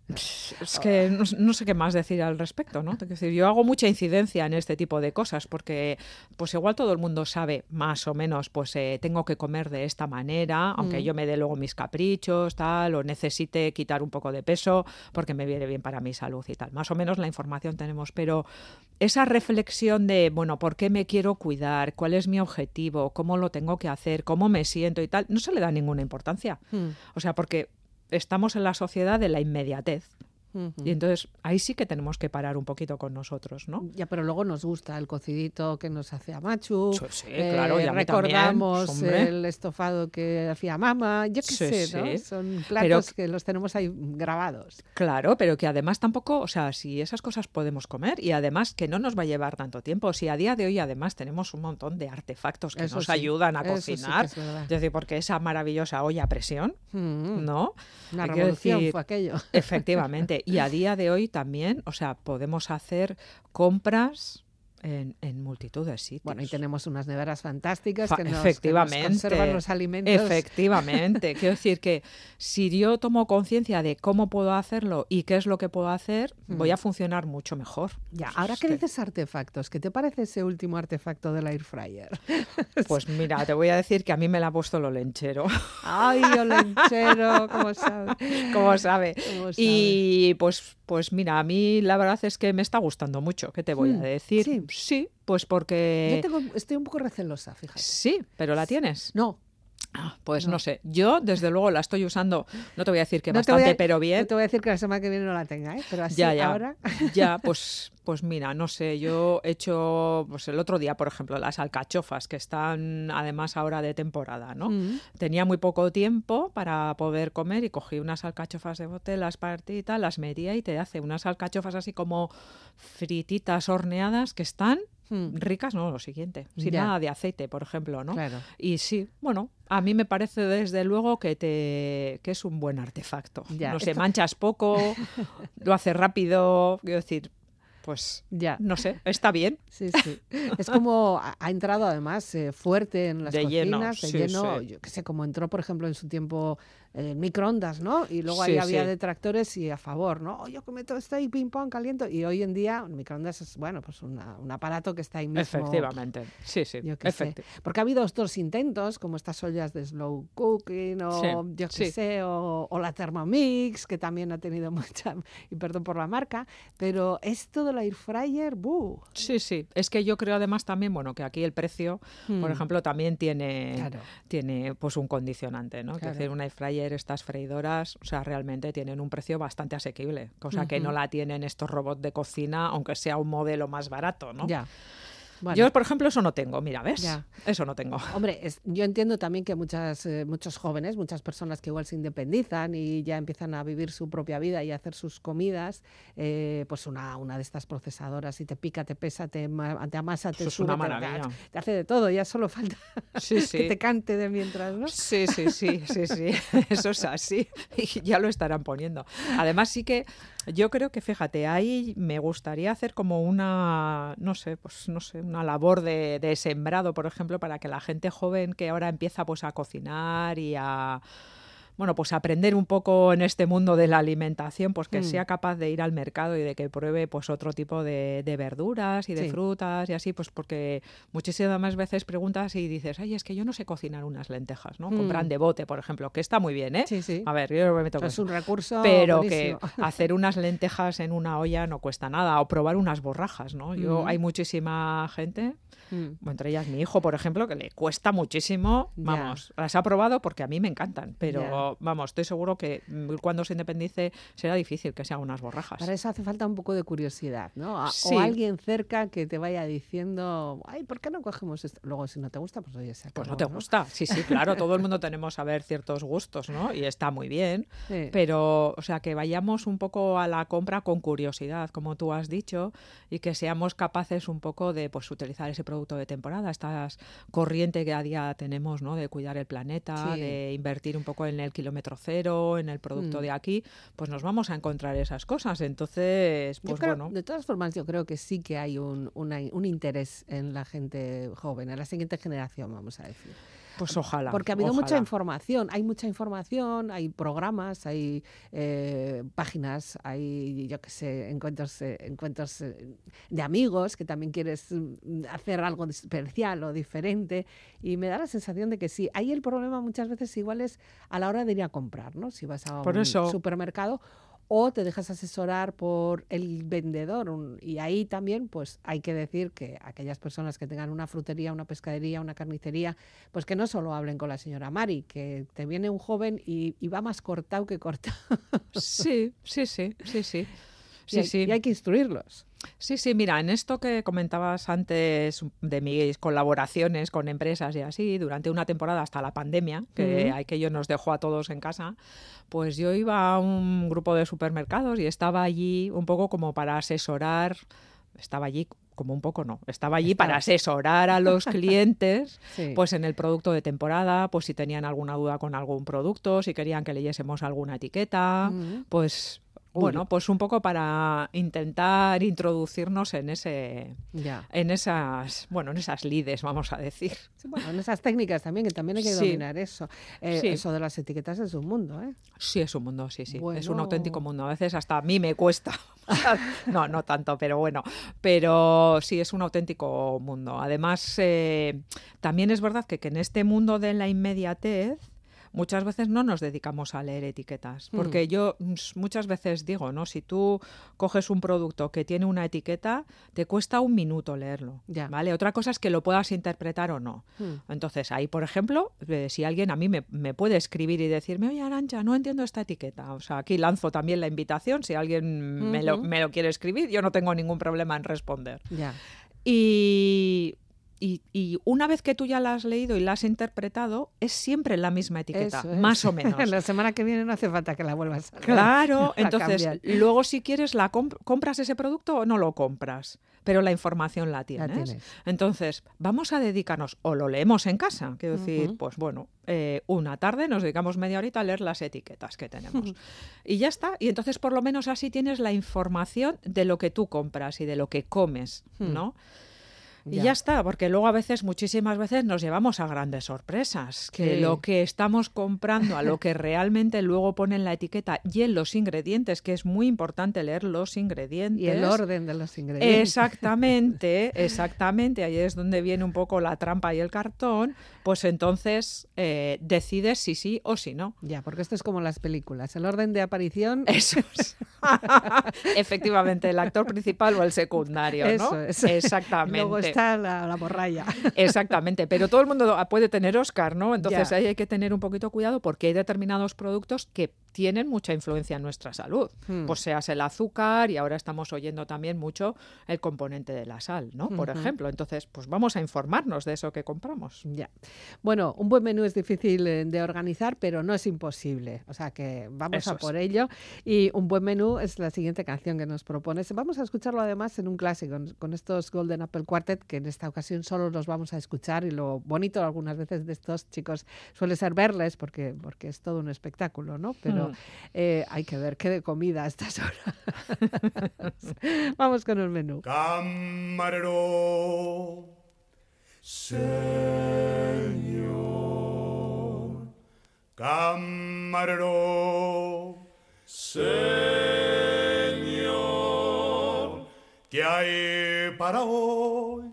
[SPEAKER 2] es que no, sé qué más decir al respecto, ¿no? decir, yo hago mucha incidencia en este tipo de cosas porque, pues igual todo el mundo sabe más o menos, pues eh, tengo que comer de esta manera, aunque mm. yo me dé luego mis caprichos, tal, o necesite quitar un poco de peso porque me viene bien para mi salud y tal. Más o menos la información tenemos, pero esa reflexión de, bueno, ¿por qué me quiero cuidar? ¿Cuál es mi objetivo? ¿Cómo lo tengo que hacer? ¿Cómo me siento y tal? No se le da ninguna importancia. Mm. O sea, porque estamos en la sociedad de la inmediatez. Y entonces ahí sí que tenemos que parar un poquito con nosotros, ¿no?
[SPEAKER 1] Ya, pero luego nos gusta el cocidito que nos hace a Machu.
[SPEAKER 2] Sí, claro,
[SPEAKER 1] eh, recordamos el estofado que hacía mamá. Yo qué sé, ¿no? Son platos que los tenemos ahí grabados.
[SPEAKER 2] Claro, pero que además tampoco, o sea, si esas cosas podemos comer y además que no nos va a llevar tanto tiempo. Si a día de hoy además tenemos un montón de artefactos que nos ayudan a cocinar. es, decir, porque esa maravillosa olla a presión, ¿no?
[SPEAKER 1] Una revolución fue aquello.
[SPEAKER 2] Efectivamente. Y a día de hoy también, o sea, podemos hacer compras en, multitud de sitios.
[SPEAKER 1] Bueno, y tenemos unas neveras fantásticas que nos, Efectivamente. conservan los alimentos.
[SPEAKER 2] Efectivamente. Quiero decir que si yo tomo conciencia de cómo puedo hacerlo y qué es lo que puedo hacer, voy mm. a funcionar mucho mejor.
[SPEAKER 1] Ya, ahora que dices artefactos, ¿qué te parece ese último artefacto del air fryer?
[SPEAKER 2] Pues mira, te voy a decir que a mí me la ha puesto lo lenchero.
[SPEAKER 1] Ay, lo lenchero, ¿cómo sabe?
[SPEAKER 2] ¿Cómo sabe? Y pues, pues mira, a mí la verdad es que me está gustando mucho, ¿qué te voy a hmm, decir?
[SPEAKER 1] Sí.
[SPEAKER 2] Sí, pues porque...
[SPEAKER 1] Yo estoy un poco recelosa, fíjate.
[SPEAKER 2] Sí, pero la tienes.
[SPEAKER 1] No,
[SPEAKER 2] Pues no. sé, yo desde luego la estoy usando, no te voy a decir que bastante, pero bien.
[SPEAKER 1] No te voy a decir que la semana que viene no la tenga, ¿eh? pero así
[SPEAKER 2] ya, ya,
[SPEAKER 1] ahora.
[SPEAKER 2] Ya, pues, pues mira, no sé, yo he hecho, pues el otro día, por ejemplo, las alcachofas, que están además ahora de temporada, ¿no?
[SPEAKER 1] Mm.
[SPEAKER 2] Tenía muy poco tiempo para poder comer y cogí unas alcachofas de bote, las partí las medía y te hace unas alcachofas así como frititas horneadas que están
[SPEAKER 1] Mm.
[SPEAKER 2] ricas, no, lo siguiente, sin
[SPEAKER 1] Ya.
[SPEAKER 2] nada de aceite, por ejemplo, ¿no?
[SPEAKER 1] Claro.
[SPEAKER 2] Y sí, bueno, a mí me parece desde luego que te que es un buen artefacto.
[SPEAKER 1] Ya,
[SPEAKER 2] no sé,
[SPEAKER 1] esto-
[SPEAKER 2] manchas poco, lo hace rápido, quiero decir, pues
[SPEAKER 1] Ya.
[SPEAKER 2] no sé, está bien.
[SPEAKER 1] Sí, sí. Es como ha, entrado además eh, fuerte en las
[SPEAKER 2] De lleno,
[SPEAKER 1] cocinas, de
[SPEAKER 2] sí,
[SPEAKER 1] lleno,
[SPEAKER 2] sí.
[SPEAKER 1] yo qué sé, como entró por ejemplo en su tiempo el microondas, ¿no? Y luego ahí
[SPEAKER 2] Sí,
[SPEAKER 1] había
[SPEAKER 2] sí.
[SPEAKER 1] detractores y a favor, ¿no? Oh, yo que meto esto ahí, ping pong, caliento. Y hoy en día el microondas es, bueno, pues una- un aparato que está ahí mismo.
[SPEAKER 2] Efectivamente, sí, sí,
[SPEAKER 1] Yo sé. Porque ha habido otros intentos, como estas ollas de slow cooking, o
[SPEAKER 2] Sí,
[SPEAKER 1] yo qué sé, o, o la Thermomix, que también ha tenido mucha, y perdón por la marca, pero esto del air fryer, ¡buh!
[SPEAKER 2] Sí, sí. Es que yo creo además también, bueno, que aquí el precio, por
[SPEAKER 1] Hmm.
[SPEAKER 2] ejemplo, también tiene,
[SPEAKER 1] Claro.
[SPEAKER 2] tiene pues un condicionante, ¿no?
[SPEAKER 1] Claro.
[SPEAKER 2] Es decir, un air fryer, estas freidoras, o sea, realmente tienen un precio bastante asequible, cosa que no la tienen estos robots de cocina, aunque sea un modelo más barato, ¿no?
[SPEAKER 1] Ya. Bueno.
[SPEAKER 2] Yo, por ejemplo, eso no tengo, mira, ¿ves?
[SPEAKER 1] Ya.
[SPEAKER 2] Eso no tengo.
[SPEAKER 1] Hombre, es- yo entiendo también que muchas, eh, muchos jóvenes, muchas personas que igual se independizan y ya empiezan a vivir su propia vida y a hacer sus comidas, eh, pues una, una de estas procesadoras, y te pica, te pesa, te, ma- te amasa, te
[SPEAKER 2] es
[SPEAKER 1] sube,
[SPEAKER 2] una
[SPEAKER 1] te- te hace de todo, ya solo falta
[SPEAKER 2] Sí, sí.
[SPEAKER 1] que te cante de mientras, ¿no?
[SPEAKER 2] Sí, sí, sí, sí, sí, eso es así y ya lo estarán poniendo. Además sí que yo creo que fíjate, ahí me gustaría hacer como una, no sé, pues no sé, una labor de, de sembrado, por ejemplo, para que la gente joven que ahora empieza pues a cocinar y a bueno, pues aprender un poco en este mundo de la alimentación, pues que
[SPEAKER 1] Mm.
[SPEAKER 2] sea capaz de ir al mercado y de que pruebe pues otro tipo de, de verduras y de
[SPEAKER 1] Sí.
[SPEAKER 2] frutas y así, pues porque muchísimas más veces preguntas y dices, ay, es que yo no sé cocinar unas lentejas, ¿no?
[SPEAKER 1] Mm.
[SPEAKER 2] Compran de bote, por ejemplo, que está muy bien, ¿eh?
[SPEAKER 1] Sí, sí.
[SPEAKER 2] A ver, yo me meto
[SPEAKER 1] Es un recurso
[SPEAKER 2] Pero
[SPEAKER 1] buenísimo.
[SPEAKER 2] que hacer unas lentejas en una olla no cuesta nada, o probar unas borrajas, ¿no? Yo,
[SPEAKER 1] Mm.
[SPEAKER 2] hay muchísima gente,
[SPEAKER 1] Mm.
[SPEAKER 2] entre ellas mi hijo, por ejemplo, que le cuesta muchísimo, vamos, las ha probado porque a mí me encantan, pero Vamos, estoy seguro que mm, cuando se independice será difícil que se hagan unas borrajas.
[SPEAKER 1] Para eso hace falta un poco de curiosidad, ¿no? A-
[SPEAKER 2] Sí.
[SPEAKER 1] O alguien cerca que te vaya diciendo, ay, ¿por qué no cogemos esto? Luego, si no te gusta, pues oye, se
[SPEAKER 2] Pues
[SPEAKER 1] acabó,
[SPEAKER 2] no te gusta, sí, sí, claro, todo el mundo tenemos a ver ciertos gustos, ¿no? Y está muy bien,
[SPEAKER 1] Sí.
[SPEAKER 2] pero, o sea, que vayamos un poco a la compra con curiosidad, como tú has dicho, y que seamos capaces un poco de, pues, utilizar ese producto de temporada, estas corriente que a día tenemos, ¿no? De cuidar el planeta,
[SPEAKER 1] Sí.
[SPEAKER 2] de invertir un poco en el kilómetro cero, en el producto
[SPEAKER 1] Mm.
[SPEAKER 2] de aquí, pues nos vamos a encontrar esas cosas. Entonces, pues
[SPEAKER 1] creo-
[SPEAKER 2] bueno.
[SPEAKER 1] De todas formas, yo creo que sí que hay un, una- un interés en la gente joven, en la siguiente generación, vamos a decir.
[SPEAKER 2] Pues ojalá.
[SPEAKER 1] Porque ha habido mucha información, hay mucha información, hay programas, hay eh, páginas, hay, yo qué sé, encuentros, eh, encuentros eh, de amigos que también quieres mm, hacer algo especial o diferente. Y me da la sensación de que sí. Ahí el problema muchas veces igual es a la hora de ir a comprar, ¿no? Si vas a
[SPEAKER 2] Por
[SPEAKER 1] un
[SPEAKER 2] eso.
[SPEAKER 1] supermercado o te dejas asesorar por el vendedor. un- y ahí también, pues hay que decir que aquellas personas que tengan una frutería, una pescadería, una carnicería, pues que no solo hablen con la señora Mari, que te viene un joven y, y va más cortado que cortado.
[SPEAKER 2] Sí, sí, sí, sí, sí.
[SPEAKER 1] y,
[SPEAKER 2] Sí,
[SPEAKER 1] hay,
[SPEAKER 2] sí.
[SPEAKER 1] y hay que instruirlos.
[SPEAKER 2] Sí, sí, mira, en esto que comentabas antes de mis colaboraciones con empresas y así, durante una temporada hasta la pandemia, que
[SPEAKER 1] Ujú.
[SPEAKER 2] aquello nos dejó a todos en casa, pues yo iba a un grupo de supermercados y estaba allí un poco como para asesorar, estaba allí como un poco no, estaba allí para asesorar a los clientes
[SPEAKER 1] Sí.
[SPEAKER 2] pues en el producto de temporada, pues si tenían alguna duda con algún producto, si querían que leyésemos alguna etiqueta, pues
[SPEAKER 1] Uy.
[SPEAKER 2] bueno, pues un poco para intentar introducirnos en ese
[SPEAKER 1] ya.
[SPEAKER 2] en esas, bueno, en esas lides, vamos a decir.
[SPEAKER 1] Sí, bueno, en esas técnicas también, que también hay que
[SPEAKER 2] Sí.
[SPEAKER 1] dominar eso. Eh,
[SPEAKER 2] Sí.
[SPEAKER 1] Eso de las etiquetas es un mundo, ¿eh?
[SPEAKER 2] Sí, es un mundo, sí, sí. Es un auténtico mundo. A veces hasta a mí me cuesta. no, no tanto, pero bueno. Pero sí, es un auténtico mundo. Además, eh, también es verdad que, que en este mundo de la inmediatez, muchas veces no nos dedicamos a leer etiquetas.
[SPEAKER 1] Mm.
[SPEAKER 2] Porque yo mm, muchas veces digo, ¿no? Si tú coges un producto que tiene una etiqueta, te cuesta un minuto leerlo.
[SPEAKER 1] Ya.
[SPEAKER 2] ¿Vale? Otra cosa es que lo puedas interpretar o no.
[SPEAKER 1] Mm.
[SPEAKER 2] Entonces, ahí, por ejemplo, eh, si alguien a mí me, me puede escribir y decirme, oye, Arancha, no entiendo esta etiqueta. O sea, aquí lanzo también la invitación. Si alguien me, lo, me lo quiere escribir, yo no tengo ningún problema en responder.
[SPEAKER 1] Ya.
[SPEAKER 2] Y, y- y una vez que tú ya la has leído y la has interpretado, es siempre la misma etiqueta,
[SPEAKER 1] Eso es.
[SPEAKER 2] más o menos.
[SPEAKER 1] la semana que viene no hace falta que la vuelvas a leer.
[SPEAKER 2] Claro,
[SPEAKER 1] La
[SPEAKER 2] entonces luego si quieres la comp- compras ese producto o no lo compras, pero la información la tienes.
[SPEAKER 1] tienes.
[SPEAKER 2] Entonces vamos a dedicarnos o lo leemos en casa, quiero decir, pues bueno, eh, una tarde nos dedicamos media horita a leer las etiquetas que tenemos y ya está. Y entonces por lo menos así tienes la información de lo que tú compras y de lo que comes,
[SPEAKER 1] Hmm.
[SPEAKER 2] ¿no?
[SPEAKER 1] Ya.
[SPEAKER 2] ya está, porque luego a veces, muchísimas veces, nos llevamos a grandes sorpresas. Que
[SPEAKER 1] Sí.
[SPEAKER 2] lo que estamos comprando, a lo que realmente luego pone en la etiqueta y en los ingredientes, que es muy importante leer los ingredientes.
[SPEAKER 1] Y el orden de los ingredientes.
[SPEAKER 2] Exactamente, exactamente. Ahí es donde viene un poco la trampa y el cartón. Pues entonces eh, decides si sí o si no.
[SPEAKER 1] Ya, porque esto es como las películas. El orden de aparición.
[SPEAKER 2] Eso es. Efectivamente, el actor principal o el secundario, ¿no?
[SPEAKER 1] Eso es.
[SPEAKER 2] Exactamente.
[SPEAKER 1] Luego la, la morralla.
[SPEAKER 2] Exactamente, pero todo el mundo puede tener Oscar, ¿no? Entonces
[SPEAKER 1] Ya.
[SPEAKER 2] ahí hay que tener un poquito cuidado porque hay determinados productos que tienen mucha influencia en nuestra salud.
[SPEAKER 1] Hmm.
[SPEAKER 2] Pues seas el azúcar y ahora estamos oyendo también mucho el componente de la sal, ¿no? Por ejemplo, entonces pues vamos a informarnos de eso que compramos.
[SPEAKER 1] Ya. Bueno, un buen menú es difícil eh, de organizar, pero no es imposible. O sea que vamos
[SPEAKER 2] Eso
[SPEAKER 1] a
[SPEAKER 2] es.
[SPEAKER 1] por ello. Y un buen menú es la siguiente canción que nos propones. Vamos a escucharlo además en un clásico, con- con estos Golden Apple Quartet, que en esta ocasión solo los vamos a escuchar. Y lo bonito algunas veces de estos chicos suele ser verles, porque, porque es todo un espectáculo, ¿no? Pero Eh, hay que ver qué de comida a estas horas. vamos con el menú.
[SPEAKER 3] Camarero, señor. Camarero, señor. ¿Qué hay para hoy,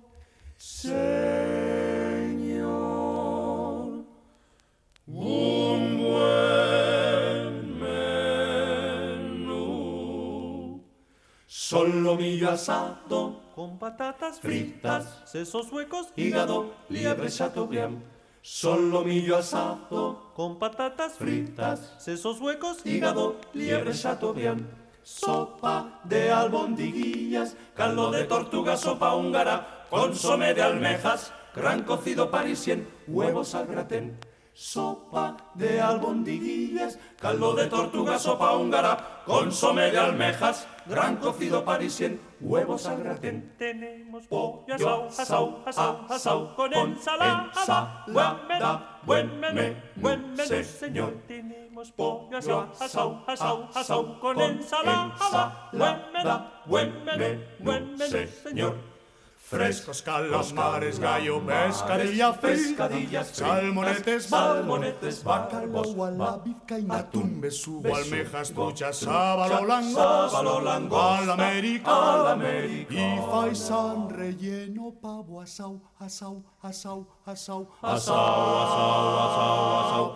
[SPEAKER 3] Solomillo asado.
[SPEAKER 5] Con patatas fritas, sesos huecos,
[SPEAKER 3] hígado, liebre chateaubriand, solomillo asado,
[SPEAKER 5] con patatas fritas, sesos huecos,
[SPEAKER 3] hígado, liebre chateaubriand, sopa de albondiguillas, caldo de tortuga, sopa húngara, consomé de almejas, gran cocido parisien, huevos al gratén. Sopa de albondiguillas, caldo de tortuga, sopa húngara, consomé de almejas, gran cocido parisien, huevos al gratén.
[SPEAKER 5] tenemos
[SPEAKER 3] Pollo
[SPEAKER 5] asau, asau, asau, asau, con ensalada, buen menú, buen menú, buen menú, señor. Tenemos pollo asau, asau, asau, asau, con ensalada, buen menú, buen menú, buen menú, señor.
[SPEAKER 3] Frescos calamares, gallo, pescadilla, pescadillas, salmonetes, salmonetes, bacalao a la vizcaína, atún, besugo, almejas, truchas, sábalo, lango, al América, y faisán relleno, pavo, asau, asau, asau, asau, asau, asau, asau, asau,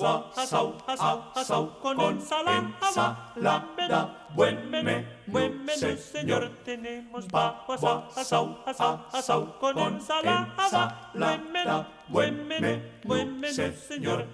[SPEAKER 5] Papa asau, asau, asau, asau, con ensalada,
[SPEAKER 3] ensalada, buen menú,
[SPEAKER 5] buen menú, señor. Tenemos papa asau, asau, asau, asau, con ensalada, menú, buen menú, buen menú, señor.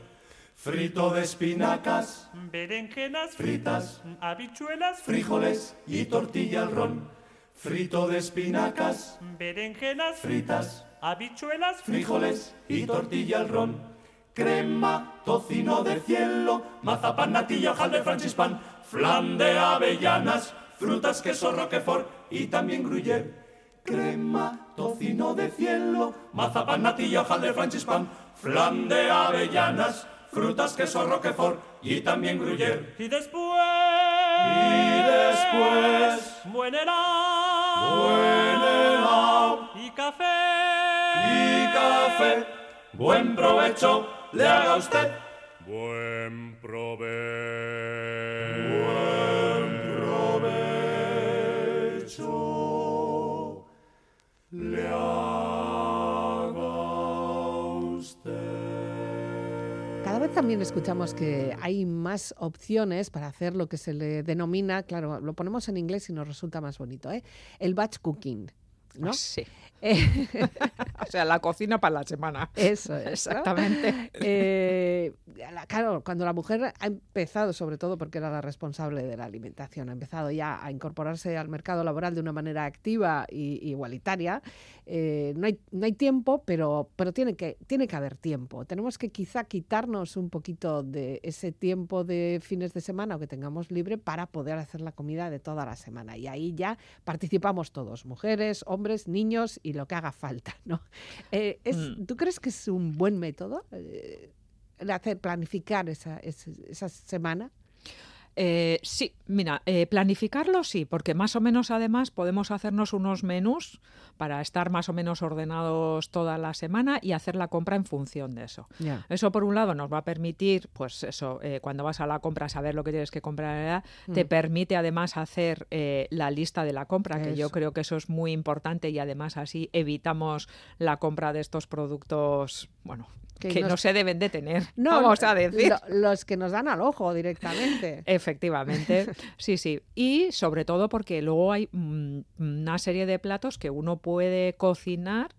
[SPEAKER 3] Frito de espinacas,
[SPEAKER 5] Berenjenas
[SPEAKER 3] fritas,
[SPEAKER 5] habichuelas
[SPEAKER 3] frijoles y tortilla al ron. Frito de espinacas,
[SPEAKER 5] berenjenas
[SPEAKER 3] fritas,
[SPEAKER 5] habichuelas
[SPEAKER 3] frijoles y tortilla al ron. Crema, tocino de cielo, mazapán, natilla, hojaldre, francispan, flan de avellanas, frutas, queso, roquefort y también gruyère. Crema, tocino de cielo, mazapán, natilla, hojaldre, francispan, flan de avellanas, frutas, queso, roquefort y también gruyère.
[SPEAKER 5] y después
[SPEAKER 3] Y después,
[SPEAKER 5] buen helado
[SPEAKER 3] buen helado
[SPEAKER 5] y café
[SPEAKER 3] y café. Buen provecho le haga usted.
[SPEAKER 4] Buen provecho.
[SPEAKER 3] provecho le haga usted.
[SPEAKER 1] Cada vez también escuchamos que hay más opciones para hacer lo que se le denomina, claro, lo ponemos en inglés y nos resulta más bonito, ¿eh? el batch cooking. ¿no?
[SPEAKER 2] Sí. o sea, la cocina para la semana.
[SPEAKER 1] Eso es.
[SPEAKER 2] Exactamente.
[SPEAKER 1] Eh, claro, cuando la mujer ha empezado, sobre todo porque era la responsable de la alimentación, ha empezado ya a incorporarse al mercado laboral de una manera activa e igualitaria, eh, no, hay, no hay tiempo, pero, pero tiene, que, tiene que haber tiempo. Tenemos que quizá quitarnos un poquito de ese tiempo de fines de semana o que tengamos libre para poder hacer la comida de toda la semana. Y ahí ya participamos todos, mujeres, hombres, niños y lo que haga falta. ¿no? Eh, mm. ¿Tú crees que es un buen método eh, hacer, planificar esa, esa semana?
[SPEAKER 2] Eh, sí, mira, eh, planificarlo sí, porque más o menos además podemos hacernos unos menús para estar más o menos ordenados toda la semana y hacer la compra en función de eso. Eso por un lado nos va a permitir, pues eso, eh, cuando vas a la compra saber lo que tienes que comprar, te mm. permite además hacer la lista de la compra, que yo creo que eso es muy importante y además así evitamos la compra de estos productos, bueno, que, no se deben de tener, no, vamos a decir.
[SPEAKER 1] los que nos dan al ojo directamente.
[SPEAKER 2] Efectivamente, sí, sí. Y sobre todo porque luego hay mm, una serie de platos que uno puede cocinar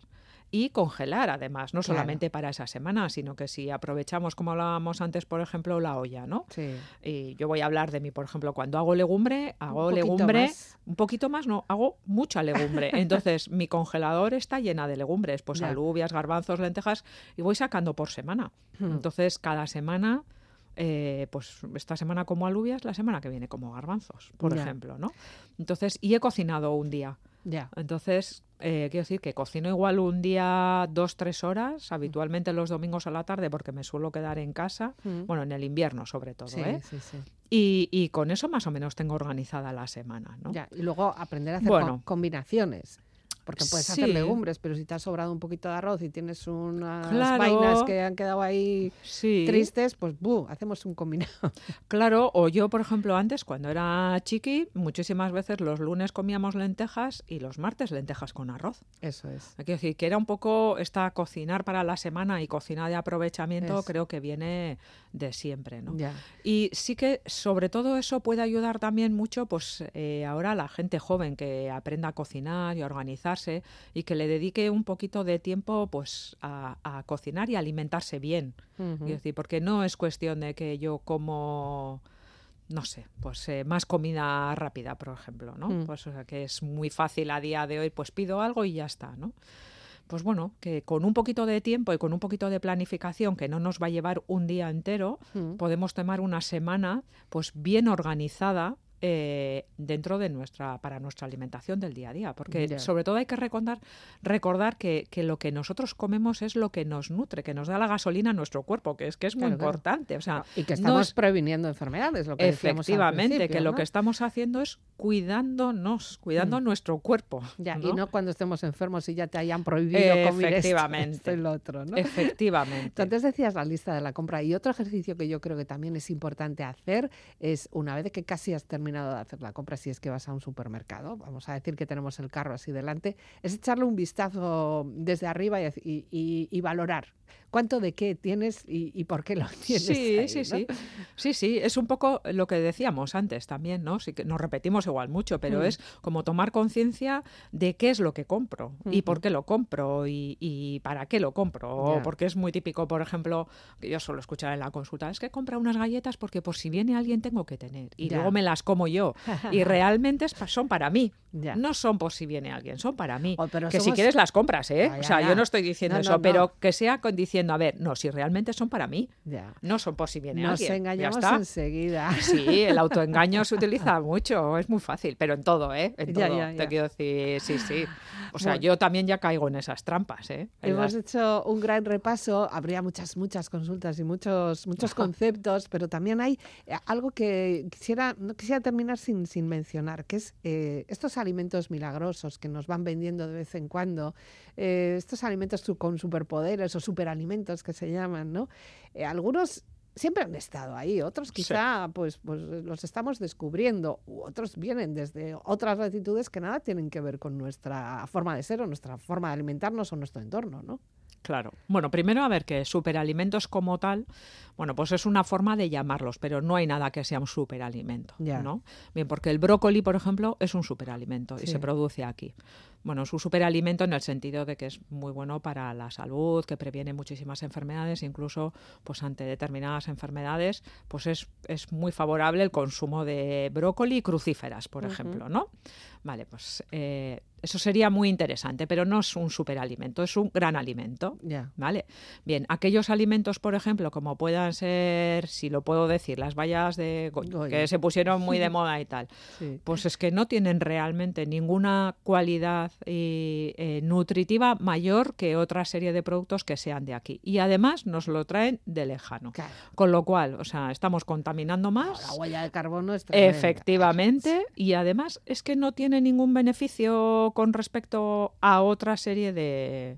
[SPEAKER 2] y congelar además, no solamente para esa semana, sino que si aprovechamos, como hablábamos antes, por ejemplo, la olla, ¿no? Sí. Y yo voy a hablar de mí, por ejemplo, cuando hago legumbre, hago legumbre, un poquito más, no, hago mucha legumbre. Entonces, mi congelador está llena de legumbres, pues alubias, garbanzos, lentejas, y voy sacando por semana. Hmm. Entonces, cada semana... Eh, pues esta semana como alubias, la semana que viene como garbanzos, por ejemplo, ¿no? Entonces, y he cocinado un día. Ya. Entonces, eh, quiero decir que cocino igual un día dos, tres horas, habitualmente los domingos a la tarde porque me suelo quedar en casa, mm. bueno, en el invierno sobre todo, ¿eh? sí, sí. Y, y, con eso más o menos tengo organizada la semana, ¿no?
[SPEAKER 1] Ya, y luego aprender a hacer combinaciones porque puedes hacer legumbres, pero si te ha sobrado un poquito de arroz y tienes unas vainas que han quedado ahí tristes, pues ¡buh! hacemos un combinado.
[SPEAKER 2] Claro, o yo, por ejemplo, antes, cuando era chiqui, muchísimas veces los lunes comíamos lentejas y los martes lentejas con arroz.
[SPEAKER 1] Eso es.
[SPEAKER 2] Quiero decir, que era un poco esta cocinar para la semana y cocina de aprovechamiento, creo que viene de siempre, ¿no? Y sí que sobre todo eso puede ayudar también mucho, pues eh, ahora la gente joven que aprenda a cocinar y a organizar y que le dedique un poquito de tiempo pues a, cocinar y alimentarse bien. decir, porque no es cuestión de que yo como no sé, pues eh, más comida rápida, por ejemplo, ¿no? Mm. Pues o sea, que es muy fácil a día de hoy, pues pido algo y ya está, ¿no? Pues bueno, que con un poquito de tiempo y con un poquito de planificación, que no nos va a llevar un día entero, mm. podemos tomar una semana pues bien organizada eh, dentro de nuestra para nuestra alimentación del día a día porque sobre todo hay que recordar recordar que, que, lo que nosotros comemos es lo que nos nutre que nos da la gasolina a nuestro cuerpo que es que es muy importante o sea
[SPEAKER 1] y que estamos previniendo enfermedades lo que
[SPEAKER 2] efectivamente que lo que estamos haciendo es cuidándonos cuidando mm. nuestro cuerpo
[SPEAKER 1] y no cuando estemos enfermos y ya te hayan prohibido comer esto, el otro ¿no?
[SPEAKER 2] efectivamente.
[SPEAKER 1] Entonces decías la lista de la compra y otro ejercicio que yo creo que también es importante hacer es una vez que casi has terminado de hacer la compra si es que vas a un supermercado, vamos a decir que tenemos el carro así delante, es echarle un vistazo desde arriba y valorar cuánto de qué tienes y, por qué lo tienes.
[SPEAKER 2] Sí, sí, sí. Sí, sí, es un poco lo que decíamos antes también, ¿no? Sí que nos repetimos igual mucho, pero mm. es como tomar conciencia de qué es lo que compro y por qué lo compro y, para qué lo compro. Porque es muy típico, por ejemplo, que yo suelo escuchar en la consulta, es que compra unas galletas porque por si viene alguien tengo que tener y luego me las como yo. y realmente son para mí. No son por si viene alguien, son para mí. Oh, que si quieres las compras, ¿eh? o sea, yo no estoy diciendo eso, pero que sea diciendo, a ver, no, si realmente son para mí, no son por si viene
[SPEAKER 1] Nos
[SPEAKER 2] alguien.
[SPEAKER 1] engañamos enseguida.
[SPEAKER 2] Sí, el autoengaño se utiliza mucho, es muy fácil, pero en todo, ¿eh? En todo, te quiero decir, sí, sí. O sea, yo también ya caigo en esas trampas, ¿eh?
[SPEAKER 1] Hemos hecho un gran repaso, habría muchas, muchas consultas y muchos, muchos conceptos, pero también hay eh, algo que quisiera, no quisiera terminar sin, sin mencionar, que es eh, estos alimentos milagrosos que nos van vendiendo de vez en cuando, eh, estos alimentos con superpoderes o superalimentos que se llaman, ¿no? Eh, algunos siempre han estado ahí, otros quizá pues, pues los estamos descubriendo, u otros vienen desde otras latitudes que nada tienen que ver con nuestra forma de ser o nuestra forma de alimentarnos o nuestro entorno, ¿no?
[SPEAKER 2] Claro. Bueno, primero a ver que superalimentos como tal, bueno, pues es una forma de llamarlos, pero no hay nada que sea un superalimento, ¿no? Bien, porque el brócoli, por ejemplo, es un superalimento y se produce aquí. Bueno, es un superalimento en el sentido de que es muy bueno para la salud, que previene muchísimas enfermedades, incluso pues ante determinadas enfermedades, pues es, es muy favorable el consumo de brócoli y crucíferas, por ejemplo, ¿no? Vale, pues eh, eso sería muy interesante, pero no es un superalimento, es un gran alimento. ¿Vale? Bien, aquellos alimentos, por ejemplo, como puedan ser, si lo puedo decir, las vallas de que se pusieron muy de moda y tal, pues es que no tienen realmente ninguna cualidad eh, nutritiva mayor que otra serie de productos que sean de aquí. Y además nos lo traen de lejano. Con lo cual, o sea, estamos contaminando más.
[SPEAKER 1] la huella de carbono es
[SPEAKER 2] Efectivamente, y además es que no tiene ningún beneficio con respecto a otra serie de,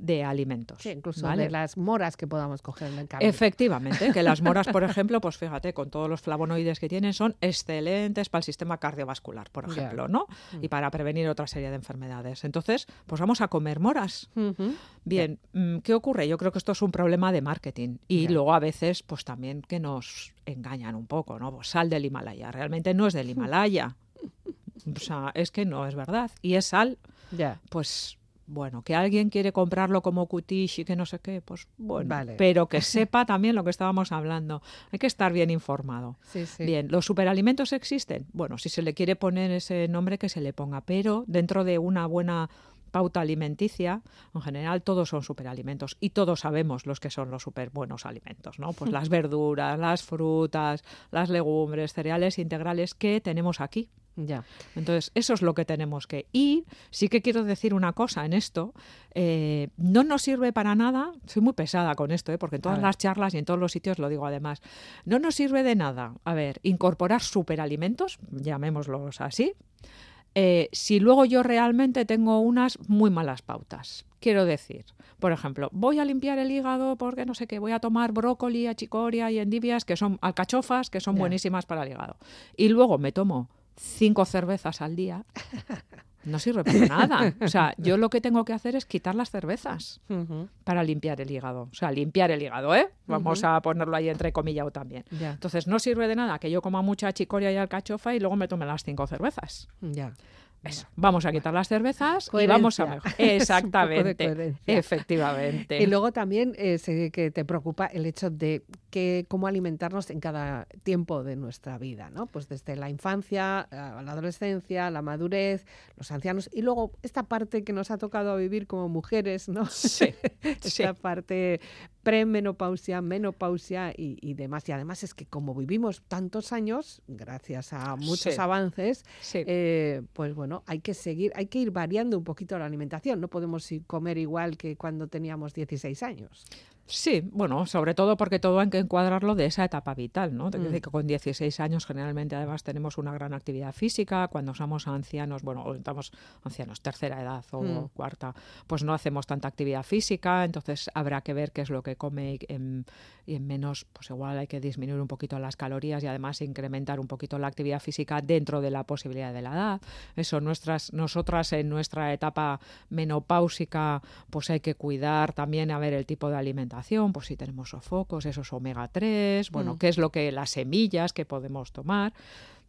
[SPEAKER 2] de alimentos.
[SPEAKER 1] Sí, incluso de las moras que podamos coger en el camino.
[SPEAKER 2] Efectivamente, que las moras, por ejemplo, pues fíjate, con todos los flavonoides que tienen, son excelentes para el sistema cardiovascular, por ejemplo, ¿no? Mm. Y para prevenir otra serie de enfermedades. Entonces, pues vamos a comer moras. Bien, mm, ¿qué ocurre? Yo creo que esto es un problema de marketing. Y luego a veces, pues también que nos engañan un poco, ¿no? Pues sal del Himalaya. Realmente no es del Himalaya. O sea, es que no es verdad. Y es sal, pues bueno, que alguien quiere comprarlo como cutish y que no sé qué, pues bueno, pero que sepa también lo que estábamos hablando. Hay que estar bien informado. Bien, ¿los superalimentos existen? Bueno, si se le quiere poner ese nombre, que se le ponga, pero dentro de una buena pauta alimenticia, en general todos son superalimentos y todos sabemos los que son los super buenos alimentos, ¿no? Pues las verduras, las frutas, las legumbres, cereales integrales que tenemos aquí.
[SPEAKER 1] Ya.
[SPEAKER 2] Entonces, eso es lo que tenemos que. Y sí que quiero decir una cosa en esto. Eh, no nos sirve para nada. Soy muy pesada con esto, ¿eh? porque en todas las charlas y en todos los sitios lo digo además. No nos sirve de nada. A ver, incorporar superalimentos, llamémoslos así. Eh, si luego yo realmente tengo unas muy malas pautas. Quiero decir, por ejemplo, voy a limpiar el hígado porque no sé qué, voy a tomar brócoli, achicoria y endivias, que son alcachofas, que son buenísimas para el hígado. Y luego me tomo cinco cervezas al día, no sirve para nada. O sea, yo lo que tengo que hacer es quitar las cervezas para limpiar el hígado. O sea, limpiar el hígado, ¿eh? Vamos a ponerlo ahí entre comillas también. Entonces, no sirve de nada que yo coma mucha chicoria y alcachofa y luego me tome las cinco cervezas.
[SPEAKER 1] Ya.
[SPEAKER 2] Eso. Vamos a quitar las cervezas y vamos a mejorar. Exactamente. Efectivamente.
[SPEAKER 1] Y luego también eh, sé que te preocupa el hecho de que cómo alimentarnos en cada tiempo de nuestra vida, ¿no? Pues desde la infancia, a la adolescencia, la madurez, los ancianos y luego esta parte que nos ha tocado vivir como mujeres, ¿no?
[SPEAKER 2] Sí.
[SPEAKER 1] esta parte premenopausia, menopausia y, demás. Y además es que como vivimos tantos años, gracias a muchos avances, eh, pues bueno, hay que seguir, hay que ir variando un poquito la alimentación. No podemos comer igual que cuando teníamos 16 años.
[SPEAKER 2] Sí, bueno, sobre todo porque todo hay que encuadrarlo de esa etapa vital, ¿no? Mm. que con 16 años generalmente además tenemos una gran actividad física, cuando somos ancianos, bueno, estamos ancianos, tercera edad o mm. cuarta, pues no hacemos tanta actividad física, entonces habrá que ver qué es lo que come y en, menos, pues igual hay que disminuir un poquito las calorías y además incrementar un poquito la actividad física dentro de la posibilidad de la edad. Eso nuestras, nosotras en nuestra etapa menopáusica, pues hay que cuidar también a ver el tipo de alimentación pues si tenemos sofocos, esos omega 3, bueno, mm. qué es lo que las semillas que podemos tomar.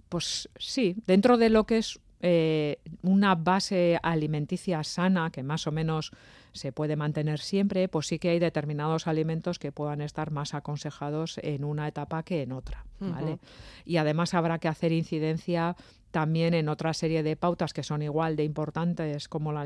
[SPEAKER 2] Pues sí, dentro de lo que es eh, una base alimenticia sana que más o menos se puede mantener siempre, pues sí que hay determinados alimentos que puedan estar más aconsejados en una etapa que en otra, ¿vale? Y además habrá que hacer incidencia también en otra serie de pautas que son igual de importantes como la,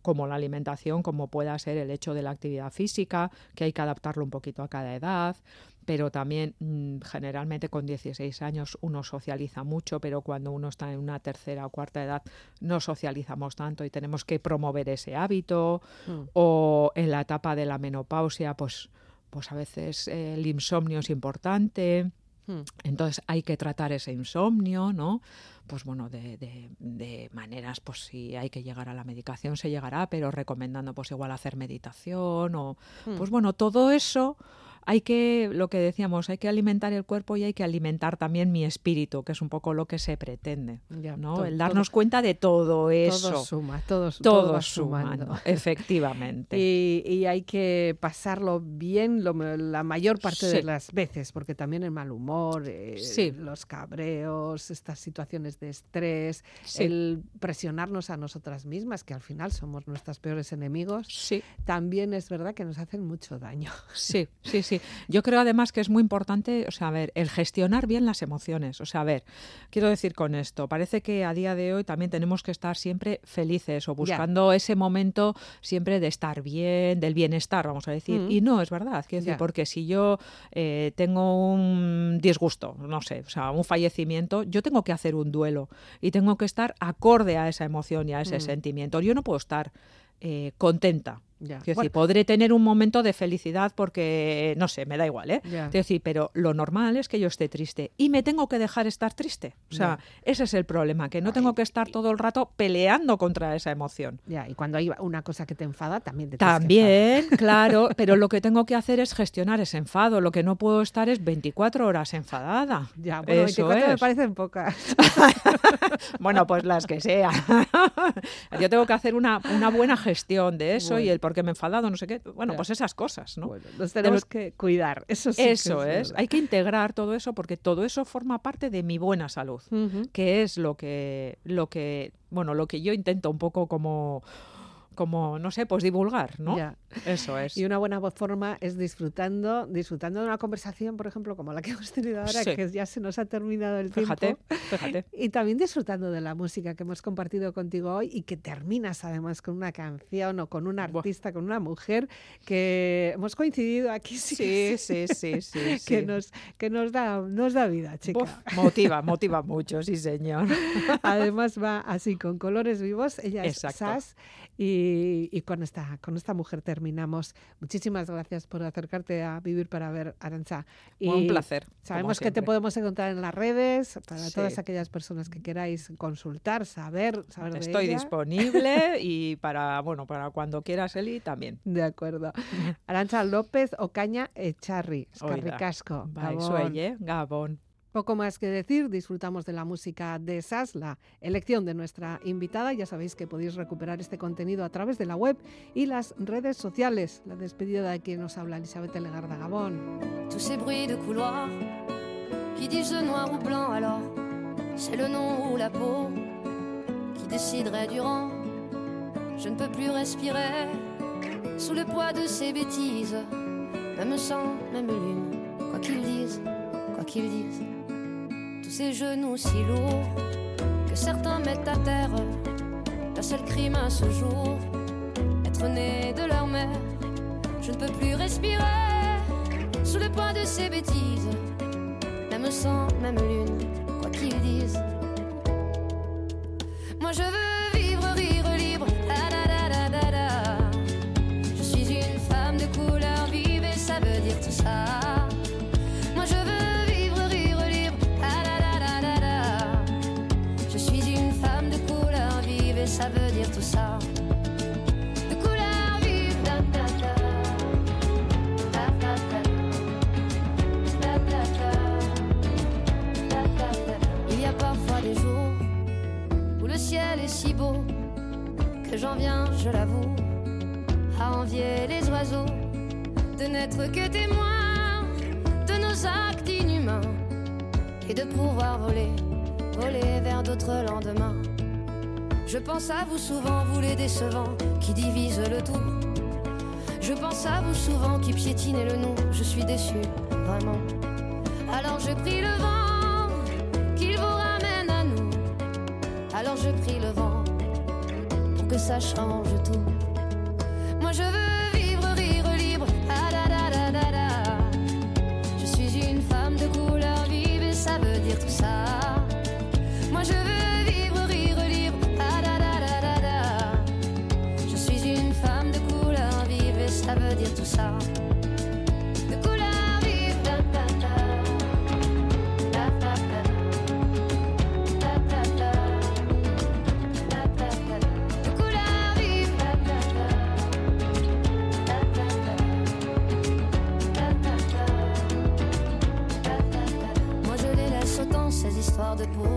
[SPEAKER 2] como la alimentación, como pueda ser el hecho de la actividad física, que hay que adaptarlo un poquito a cada edad, pero también mm, generalmente con 16 años uno socializa mucho, pero cuando uno está en una tercera o cuarta edad no socializamos tanto y tenemos que promover ese hábito, mm. o en la etapa de la menopausia, pues, pues a veces el insomnio es importante. Hmm. Entonces hay que tratar ese insomnio, ¿no? Pues bueno, de, de, maneras, pues si hay que llegar a la medicación se llegará, pero recomendando pues igual hacer meditación o, pues bueno, todo eso hay que, lo que decíamos, hay que alimentar el cuerpo y hay que alimentar también mi espíritu, que es un poco lo que se pretende, ¿no? el darnos cuenta de todo eso.
[SPEAKER 1] Todo suma, todo,
[SPEAKER 2] todo, sumando. Efectivamente.
[SPEAKER 1] y, hay que pasarlo bien la mayor parte de las veces, porque también el mal humor, eh, los cabreos, estas situaciones de estrés, el presionarnos a nosotras mismas, que al final somos nuestras peores enemigos, también es verdad que nos hacen mucho daño.
[SPEAKER 2] Sí, sí, sí. Yo creo además que es muy importante, o sea, a ver, el gestionar bien las emociones. O sea, a ver, quiero decir con esto, parece que a día de hoy también tenemos que estar siempre felices o buscando ese momento siempre de estar bien, del bienestar, vamos a decir. Mm. Y no, es verdad. Quiero decir, porque si yo eh, tengo un disgusto, no sé, o sea, un fallecimiento, yo tengo que hacer un duelo y tengo que estar acorde a esa emoción y a ese mm. sentimiento. Yo no puedo estar eh, contenta decir, podré tener un momento de felicidad porque, no sé, me da igual, ¿eh? decir, pero lo normal es que yo esté triste y me tengo que dejar estar triste. O sea, ese es el problema, que no tengo que estar todo el rato peleando contra esa emoción.
[SPEAKER 1] Ya, y cuando hay una cosa que te enfada, también te
[SPEAKER 2] También, claro, pero lo que tengo que hacer es gestionar ese enfado. Lo que no puedo estar es 24 horas enfadada.
[SPEAKER 1] Ya, bueno, 24 me parecen pocas.
[SPEAKER 2] bueno, pues las que sea. yo tengo que hacer una, una buena gestión de eso y el porque me he enfadado, no sé qué. Bueno, pues esas cosas, ¿no? Bueno,
[SPEAKER 1] nos tenemos que cuidar, eso sí.
[SPEAKER 2] Eso es, hay que integrar todo eso porque todo eso forma parte de mi buena salud, que es lo que, lo que, bueno, lo que yo intento un poco como como, no sé, pues divulgar, ¿no? Eso es.
[SPEAKER 1] Y una buena forma es disfrutando, disfrutando de una conversación, por ejemplo, como la que hemos tenido ahora, que ya se nos ha terminado el
[SPEAKER 2] fíjate, tiempo. Fíjate.
[SPEAKER 1] Y también disfrutando de la música que hemos compartido contigo hoy y que terminas además con una canción o con un artista, con una mujer que hemos coincidido aquí.
[SPEAKER 2] Sí, sí, sí, sí,
[SPEAKER 1] que nos que nos da nos da vida, chica.
[SPEAKER 2] motiva, motiva mucho, sí, señor.
[SPEAKER 1] Además va así con colores vivos. Ella es Sas y, con, esta, con esta mujer terminamos. Muchísimas gracias por acercarte a Vivir para Ver, Arancha.
[SPEAKER 2] Y un placer.
[SPEAKER 1] Sabemos que te podemos encontrar en las redes para todas aquellas personas que queráis consultar, saber, saber
[SPEAKER 2] Estoy disponible y para, bueno, para cuando quieras, Eli, también.
[SPEAKER 1] De acuerdo. Arancha López Ocaña Echarri, Escarricasco.
[SPEAKER 2] Gabón. Gabón.
[SPEAKER 1] Poco más que decir, disfrutamos de la música de SAS, la elección de nuestra invitada. Ya sabéis que podéis recuperar este contenido a través de la web y las redes sociales. La despedida de quien nos habla Elizabeth Legarda Gabón.
[SPEAKER 6] Tous ces bruits de couloir qui disent noir ou blanc alors c'est le nom ou la peau qui déciderait du rang. Je ne peux plus respirer sous le poids de ces bêtises, même sang, même lune, quoi qu'ils disent, quoi qu'ils disent ces genoux si lourds que certains mettent à terre. Leur seul crime à ce jour, être né de leur mère. Je ne peux plus respirer sous le poids de ces bêtises. Même sang, même lune, quoi qu'ils disent. J'en viens, je l'avoue, à envier les oiseaux, de n'être que témoins de nos actes inhumains et de pouvoir voler, voler vers d'autres lendemains. Je pense à vous souvent, vous les décevants, qui divisent le tout. Je pense à vous souvent, qui piétinez le nom. Je suis déçu, vraiment. Alors je prie le vent, qu'il vous ramène à nous. Alors je prie le vent que ça change tout. Moi je veux